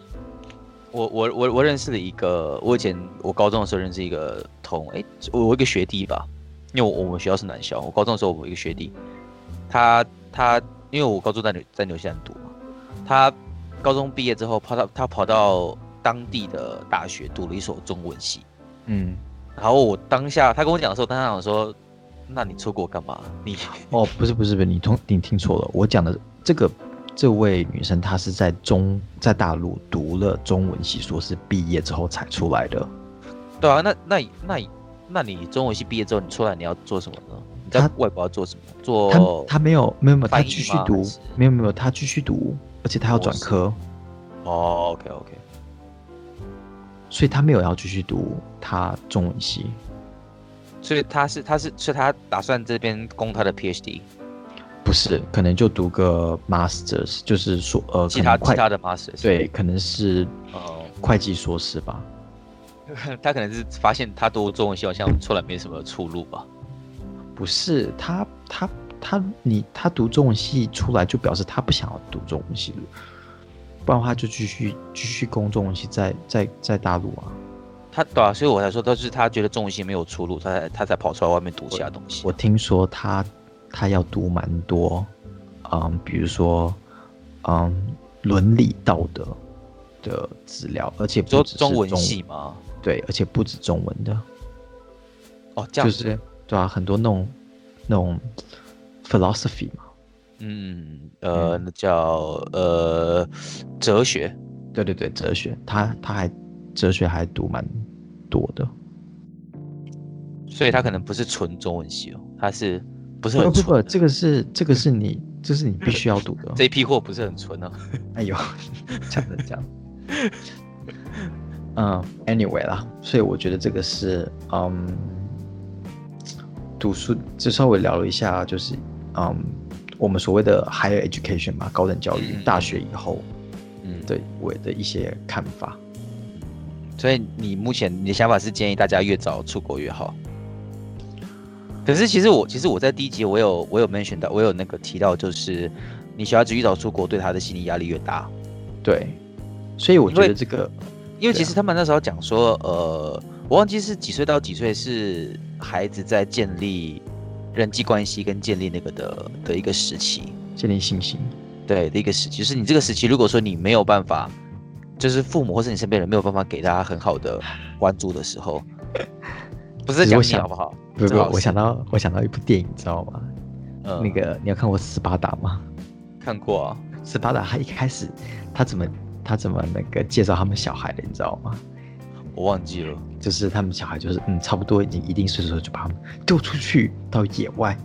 我我我我认识了一个，我以前我高中的时候认识一个同哎，我我一个学弟吧，因为我我们学校是男校，我高中的时候我一个学弟，他他因为我高中在纽在纽西兰读嘛，他。高中毕业之后，跑到他跑到当地的大学读了一所中文系，嗯，然后我当下他跟我讲的时候，当下想说，那你出国干嘛？你哦，不是不是不是，你通你听错了，我讲的这个这位女生，她是在中在大陆读了中文系硕士毕业之后才出来的。对啊，那那那那你中文系毕业之后，你出来你要做什么呢？你在外国要做什么？做他他没有没有没有，他继续读，没有没有他继续读。而且他要转科，哦，OK OK，所以他没有要继续读他中文系，所以他是他是是他打算这边攻他的 PhD，不是，可能就读个 Masters，就是说呃其他其他的 Masters，对，可能是呃会计硕士吧，他可能是发现他读中文系好像出来没什么出路吧，不是他他。他你他读中文系出来，就表示他不想要读中文系了，不然的话就继续继续攻中文系在在在大陆啊。他对啊，所以我才说，他是他觉得中文系没有出路，他才他才跑出来外面读其他东西。我，我听说他他要读蛮多，嗯，比如说嗯伦理道德的资料，而且不止中文系吗？对，而且不止中文的。哦，这样子就是对啊，很多那种那种。philosophy 嘛，嗯，呃，那叫呃哲学，对对对，哲学，他他还哲学还读蛮多的，所以他可能不是纯中文系哦，他是不是很纯？不不不，这个是这个是你，这是你必须要读的，这一批货不是很纯哦。哎呦，讲的讲，嗯，anyway 啦，所以我觉得这个是嗯，读书就稍微聊了一下，就是。嗯，我们所谓的 higher education 嘛，高等教育，嗯、大学以后，嗯，对我的一些看法。所以你目前你的想法是建议大家越早出国越好。可是其实我其实我在第一集我有我有 mention 到，我有那个提到，就是你小孩子越早出国，对他的心理压力越大。对，所以我觉得这个，因为，因为其实他们那时候讲说，呃，我忘记是几岁到几岁是孩子在建立。人际关系跟建立那个的的一个时期，建立信心，对的一个时期，就是你这个时期，如果说你没有办法，就是父母或是你身边人没有办法给大家很好的关注的时候，不是讲你好不好？不不，我想到我想到一部电影，你知道吗？嗯，那个你有看过《斯巴达》吗？看过啊，《斯巴达》他一开始他怎么他怎么那个介绍他们小孩的，你知道吗？我忘记了，就是他们小孩，就是嗯，差不多已经一定岁数，就把他们丢出去到野外，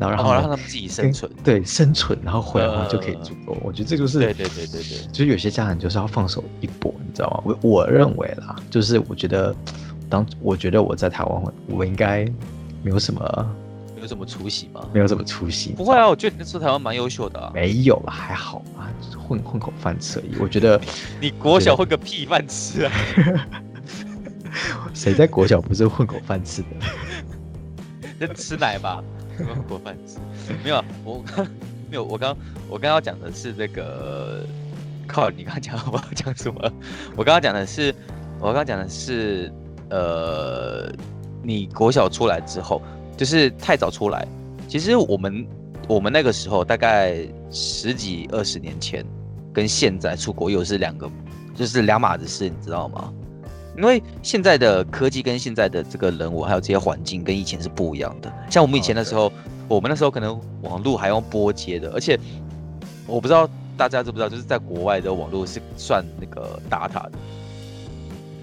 然后让他们、哦、让他们自己生存，对，生存，然后回来的话就可以足够。呃、我觉得这就是对对对对对，就是有些家长就是要放手一搏，你知道吗？我我认为啦，就是我觉得当我觉得我在台湾，我应该没有什么没有什么出息吗？没有什么出息。不会啊，我觉得你那时候台湾蛮优秀的、啊。没有了，还好啊，就是混混口饭吃而已。我觉得 你国小混个屁饭吃啊！谁在国小不是混口饭吃的？在吃奶吧，混口饭吃。没有，我 没有，我刚我刚刚讲的是这个。靠，你刚刚讲我要讲什么？我刚刚讲的是，我刚刚讲的是，呃，你国小出来之后，就是太早出来。其实我们我们那个时候大概十几二十年前，跟现在出国又是两个，就是两码子事，你知道吗？因为现在的科技跟现在的这个人物还有这些环境跟以前是不一样的。像我们以前的时候，哦、我们那时候可能网络还用拨接的，而且我不知道大家知不知道，就是在国外的网络是算那个 data 的。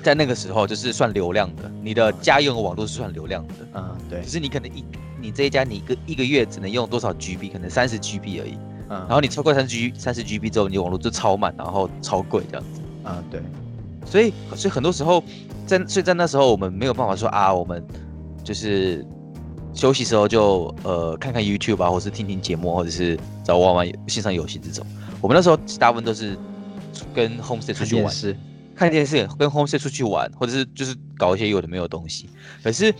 在那个时候，就是算流量的。你的家用的网络是算流量的，嗯，对。只是你可能一，你这一家你一个一个月只能用多少 GB，可能三十 GB 而已。嗯。然后你超过三十 G 三十 GB 之后，你网络就超慢，然后超贵这样子。嗯，对。所以，所以很多时候，在所以在那时候，我们没有办法说啊，我们就是休息时候就呃看看 YouTube 啊，或是听听节目，或者是找我玩玩线上游戏这种。我们那时候大部分都是跟 Homestay 出去玩。看电视，跟 homestay 出去玩，或者是就是搞一些有的没有东西。可是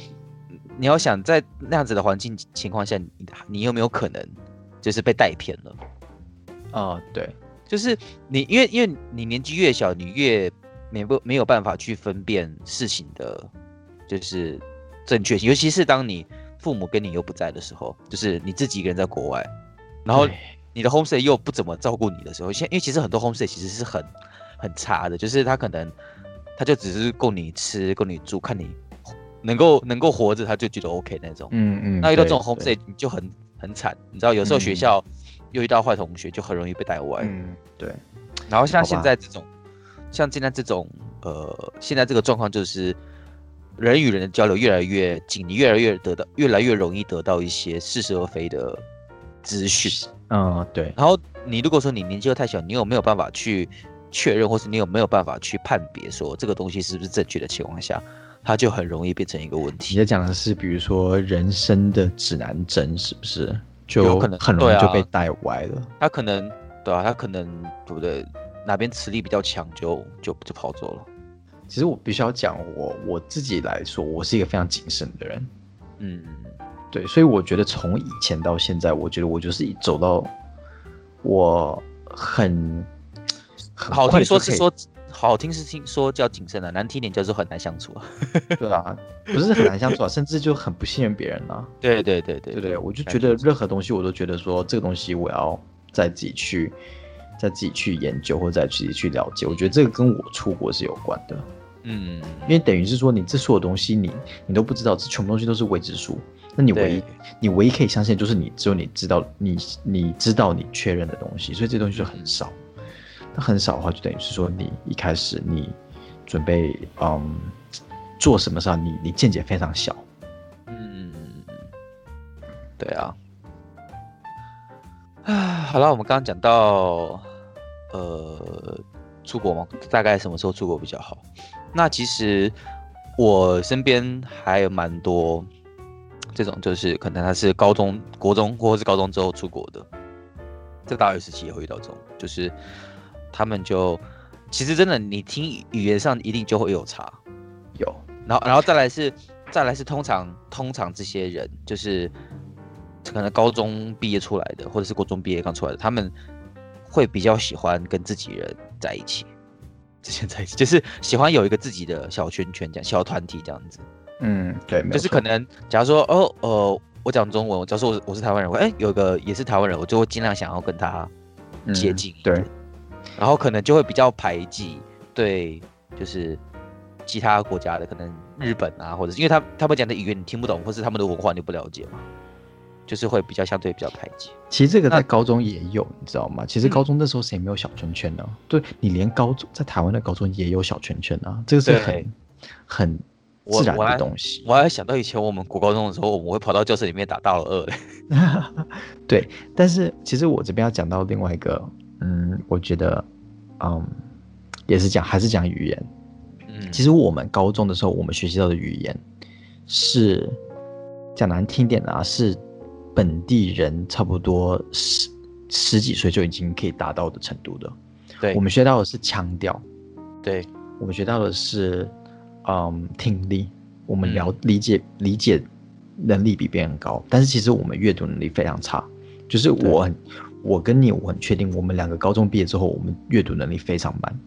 你要想在那样子的环境情况下，你你有没有可能就是被带偏了？哦，对，就是你因为因为你年纪越小，你越没不没有办法去分辨事情的，就是正确性。尤其是当你父母跟你又不在的时候，就是你自己一个人在国外，然后你的 homestay 又不怎么照顾你的时候，现因为其实很多 homestay 其实是很。很差的，就是他可能，他就只是供你吃，供你住，看你能够能够活着，他就觉得 OK 那种。嗯嗯。那遇到这种 homestay 你就很很惨，你知道，有时候学校又遇到坏同学，就很容易被带歪。嗯，对。然后像现在这种，像现在这种，呃，现在这个状况就是人与人的交流越来越紧，你越来越得到，越来越容易得到一些似是而非的资讯。嗯，对。然后你如果说你年纪又太小，你有没有办法去？确认，或是你有没有办法去判别说这个东西是不是正确的情况下，它就很容易变成一个问题。你在讲的是，比如说人生的指南针，是不是？就有可能很容易就被带歪了。他可能，对啊，他可能对不对？哪边磁力比较强，就就就跑走了。其实我必须要讲，我我自己来说，我是一个非常谨慎的人。嗯，对，所以我觉得从以前到现在，我觉得我就是走到我很。好听说是说，好听是听说叫谨慎的，难听点就是很难相处啊。对啊，不是很难相处啊，甚至就很不信任别人啊。对对对对对对，我就觉得任何东西我都觉得说这个东西我要再自己去，再自己去研究或者再自己去了解。我觉得这个跟我出国是有关的。嗯，因为等于是说你这所有东西你你都不知道，这全部东西都是未知数。那你唯一你唯一可以相信就是你只有你知道你你知道你确认的东西，所以这东西就很少。那很少的话，就等于是说，你一开始你准备嗯做什么事，你你见解非常小。嗯，对啊。啊，好了，我们刚刚讲到呃出国嘛，大概什么时候出国比较好？那其实我身边还有蛮多这种，就是可能他是高中、国中或者是高中之后出国的，在大学时期也会遇到这种，就是。他们就其实真的，你听语言上一定就会有差，有，然后然后再来是再来是通常通常这些人就是可能高中毕业出来的，或者是高中毕业刚出来的，他们会比较喜欢跟自己人在一起，之前在一起就是喜欢有一个自己的小圈圈这样小团体这样子。嗯，对，就是可能假如说哦呃我讲中文，假如说我我是台湾人，我哎有一个也是台湾人，我就会尽量想要跟他接近，嗯，对。然后可能就会比较排挤，对，就是其他国家的，可能日本啊，或者是因为他他们讲的语言你听不懂，或是他们的文化你不了解嘛，就是会比较相对比较排挤。其实这个在高中也有，你知道吗？其实高中那时候谁没有小圈圈呢？嗯、对，你连高中在台湾的高中也有小圈圈啊，这个是很很自然的东西。我还，我还想到以前我们国高中的时候，我们会跑到教室里面打大老二。对，但是其实我这边要讲到另外一个。嗯，我觉得，嗯，也是讲，还是讲语言。嗯，其实我们高中的时候，我们学习到的语言是讲难听点的啊，是本地人差不多十十几岁就已经可以达到的程度的。对，我们学到的是腔调。对，我们学到的是，嗯，听力。我们了理解理解能力比别人高，但是其实我们阅读能力非常差。就是我很。我跟你，我很确定，我们两个高中毕业之后，我们阅读能力非常慢。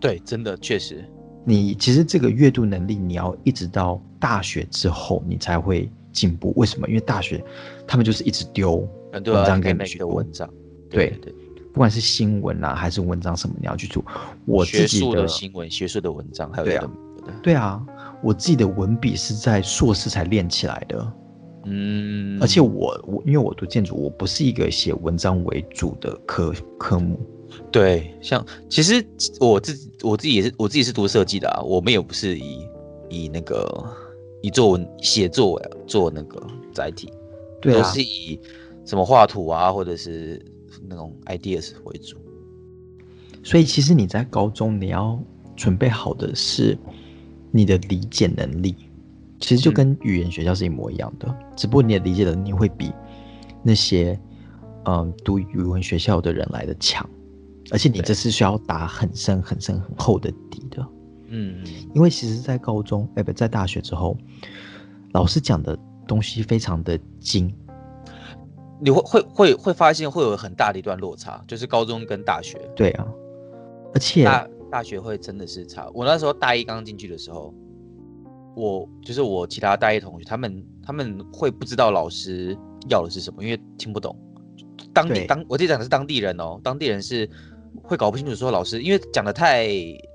对，真的确实。你其实这个阅读能力，你要一直到大学之后，你才会进步。为什么？因为大学他们就是一直丢文章给你去的文章，对对，不管是新闻啊还是文章什么，你要去做。我自己的新闻、学术的文章，还有对啊，对啊，我自己的文笔是在硕士才练起来的。嗯，而且我我因为我读建筑，我不是一个写文章为主的科科目。对，像其实我自己我自己也是我自己是读设计的啊，我们也不是以以那个以作文写作为做那个载体，对啊，都是以什么画图啊或者是那种 ideas 为主。所以其实你在高中你要准备好的是你的理解能力。其实就跟语言学校是一模一样的，嗯、只不过你的理解能力会比那些嗯读语文学校的人来的强，而且你这是需要打很深很深很厚的底的。嗯，因为其实，在高中哎不在大学之后，老师讲的东西非常的精，你会会会会发现会有很大的一段落差，就是高中跟大学。对啊，而且大大学会真的是差。我那时候大一刚进去的时候。我就是我其他大一同学，他们他们会不知道老师要的是什么，因为听不懂。当地当我这讲的是当地人哦，当地人是会搞不清楚说老师，因为讲的太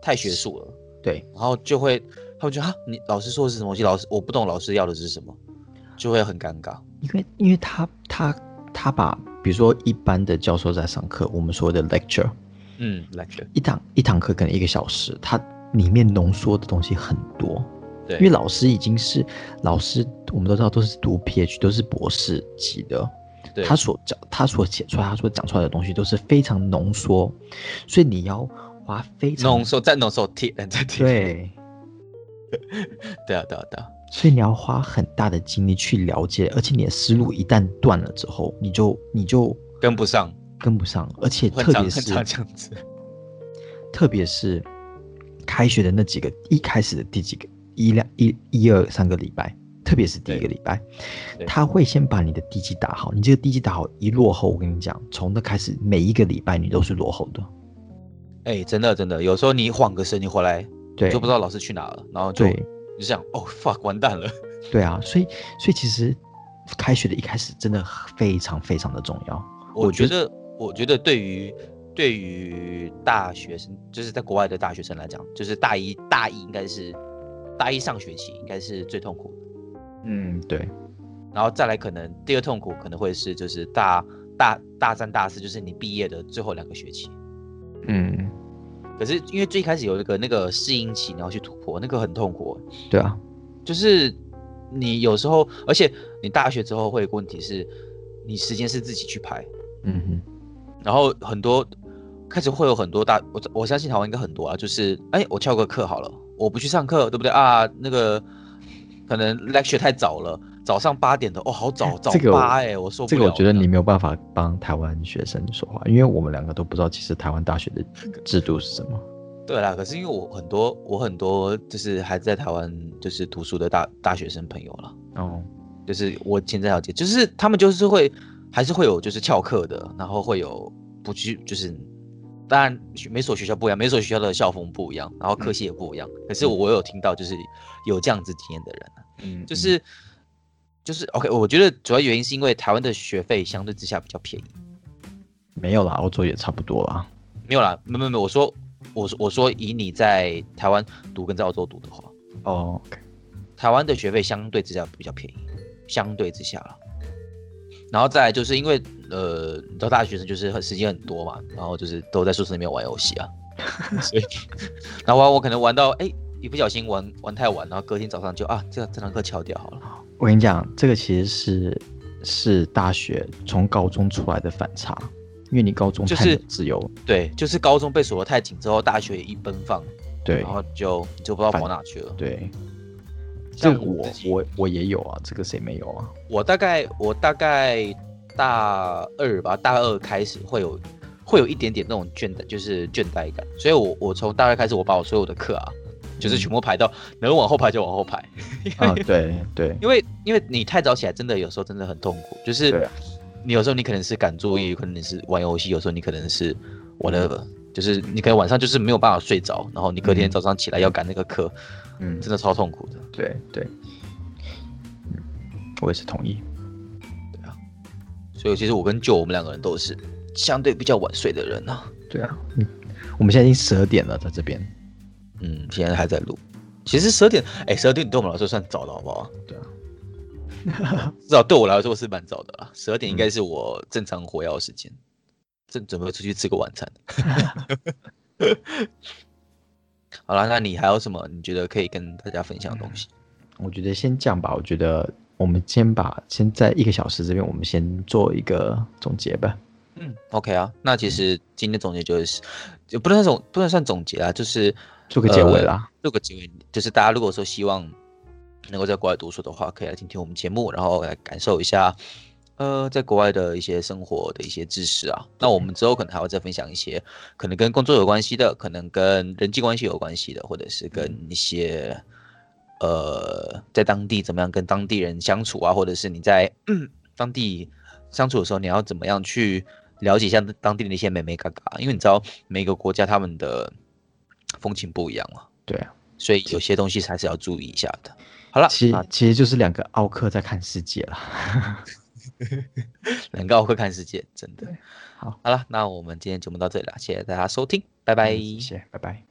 太学术了。对，然后就会他们觉得哈，你老师说的是什么东西？老师我不懂，老师要的是什么，就会很尴尬。因为因为他他他把比如说一般的教授在上课，我们说的 lecture，嗯，lecture 一堂一堂课可能一个小时，它里面浓缩的东西很多。因为老师已经是老师，我们都知道都是读 PhD，都是博士级的。对，他所讲、他所写出来、他所讲出来的东西都是非常浓缩，所以你要花非常浓缩再浓缩贴 再贴。对，对啊，对啊，对啊。所以你要花很大的精力去了解，而且你的思路一旦断了之后，你就你就跟不上，跟不上。而且特别是这样子，特别是开学的那几个一开始的第几个。一两一一二三个礼拜，特别是第一个礼拜，他会先把你的地基打好。你这个地基打好，一落后，我跟你讲，从那开始，每一个礼拜你都是落后的。哎、欸，真的真的，有时候你晃个神，你回来，对，就不知道老师去哪了，然后就你就想，哦，fuck，完蛋了。对啊，所以所以其实开学的一开始真的非常非常的重要。我觉得，我觉得对于对于大学生，就是在国外的大学生来讲，就是大一大一应该是。大一上学期应该是最痛苦的，嗯，对，然后再来可能第二痛苦可能会是就是大大大三大四，就是你毕业的最后两个学期，嗯，可是因为最开始有一个那个适应期，你要去突破，那个很痛苦，对啊，就是你有时候，而且你大学之后会有个问题是，你时间是自己去排，嗯哼，然后很多开始会有很多大，我我相信台湾应该很多啊，就是哎，我翘个课好了。我不去上课，对不对啊？那个可能 lecture 太早了，早上八点的哦，好早，早八哎、欸，我受不了。这个我觉得你没有办法帮台湾学生说话，因为我们两个都不知道其实台湾大学的制度是什么。对啦，可是因为我很多我很多就是还在台湾就是读书的大大学生朋友了，哦，就是我现在了解，就是他们就是会还是会有就是翘课的，然后会有不去就是。当然，每所学校不一样，每所学校的校风不一样，然后科系也不一样。嗯、可是我有听到，就是有这样子经验的人，嗯，就是就是 OK。我觉得主要原因是因为台湾的学费相对之下比较便宜。没有啦，欧洲也差不多啦。没有啦，没没没，我说我说我说以你在台湾读跟在澳洲读的话，哦，OK，台湾的学费相对之下比较便宜，相对之下了。然后再来就是因为呃，你知道大学生就是很时间很多嘛，然后就是都在宿舍里面玩游戏啊，所以 然后玩我可能玩到哎，一不小心玩玩太晚，然后隔天早上就啊，这这堂课翘掉好了。我跟你讲，这个其实是是大学从高中出来的反差，因为你高中就是自由，就是，对，就是高中被锁得太紧之后，大学也一奔放，对，然后就就不知道跑哪去了，对。这个我我我也有啊，这个谁没有啊？我大概我大概大二吧，大二开始会有会有一点点那种倦怠，就是倦怠感。所以我我从大二开始，我把我所有的课啊，就是全部排到能往后排就往后排。啊，对对。因为因为你太早起来，真的有时候真的很痛苦。就是你有时候你可能是赶作业，有可能你是玩游戏，有时候你可能是 whatever，就是你可能晚上就是没有办法睡着，然后你隔天早上起来要赶那个课。嗯，真的超痛苦的。对对，我也是同意。对啊，所以其实我跟 Joe 我们两个人都是相对比较晚睡的人啊。对啊，嗯，我们现在已经十二点了，在这边。嗯，现在还在录。其实十二点，哎，十二点对我们来说算早了，好不好？对啊。至少对我来说是蛮早的啦，十二点应该是我正常活跃的时间，正准备出去吃个晚餐。好了，那你还有什么你觉得可以跟大家分享的东西？我觉得先这样吧，我觉得我们先把先在一个小时这边，我们先做一个总结吧。嗯，OK 啊，那其实今天总结就是，也不能算总不能算总结啊，就是做个结尾啦，做个结尾，就是大家如果说希望。能够在国外读书的话，可以来听听我们节目，然后来感受一下，呃，在国外的一些生活的一些知识啊。那我们之后可能还会再分享一些可能跟工作有关系的，可能跟人际关系有关系的，或者是跟一些呃，在当地怎么样跟当地人相处啊，或者是你在 当地相处的时候，你要怎么样去了解一下当地的那些美眉嘎嘎，因为你知道每个国家他们的风情不一样啊。对啊，所以有些东西还是要注意一下的。好了，其实其实就是两个奥克在看世界了，两个奥克看世界，真的。好，好了，那我们今天节目到这里了，谢谢大家收听，拜拜，谢谢，拜拜。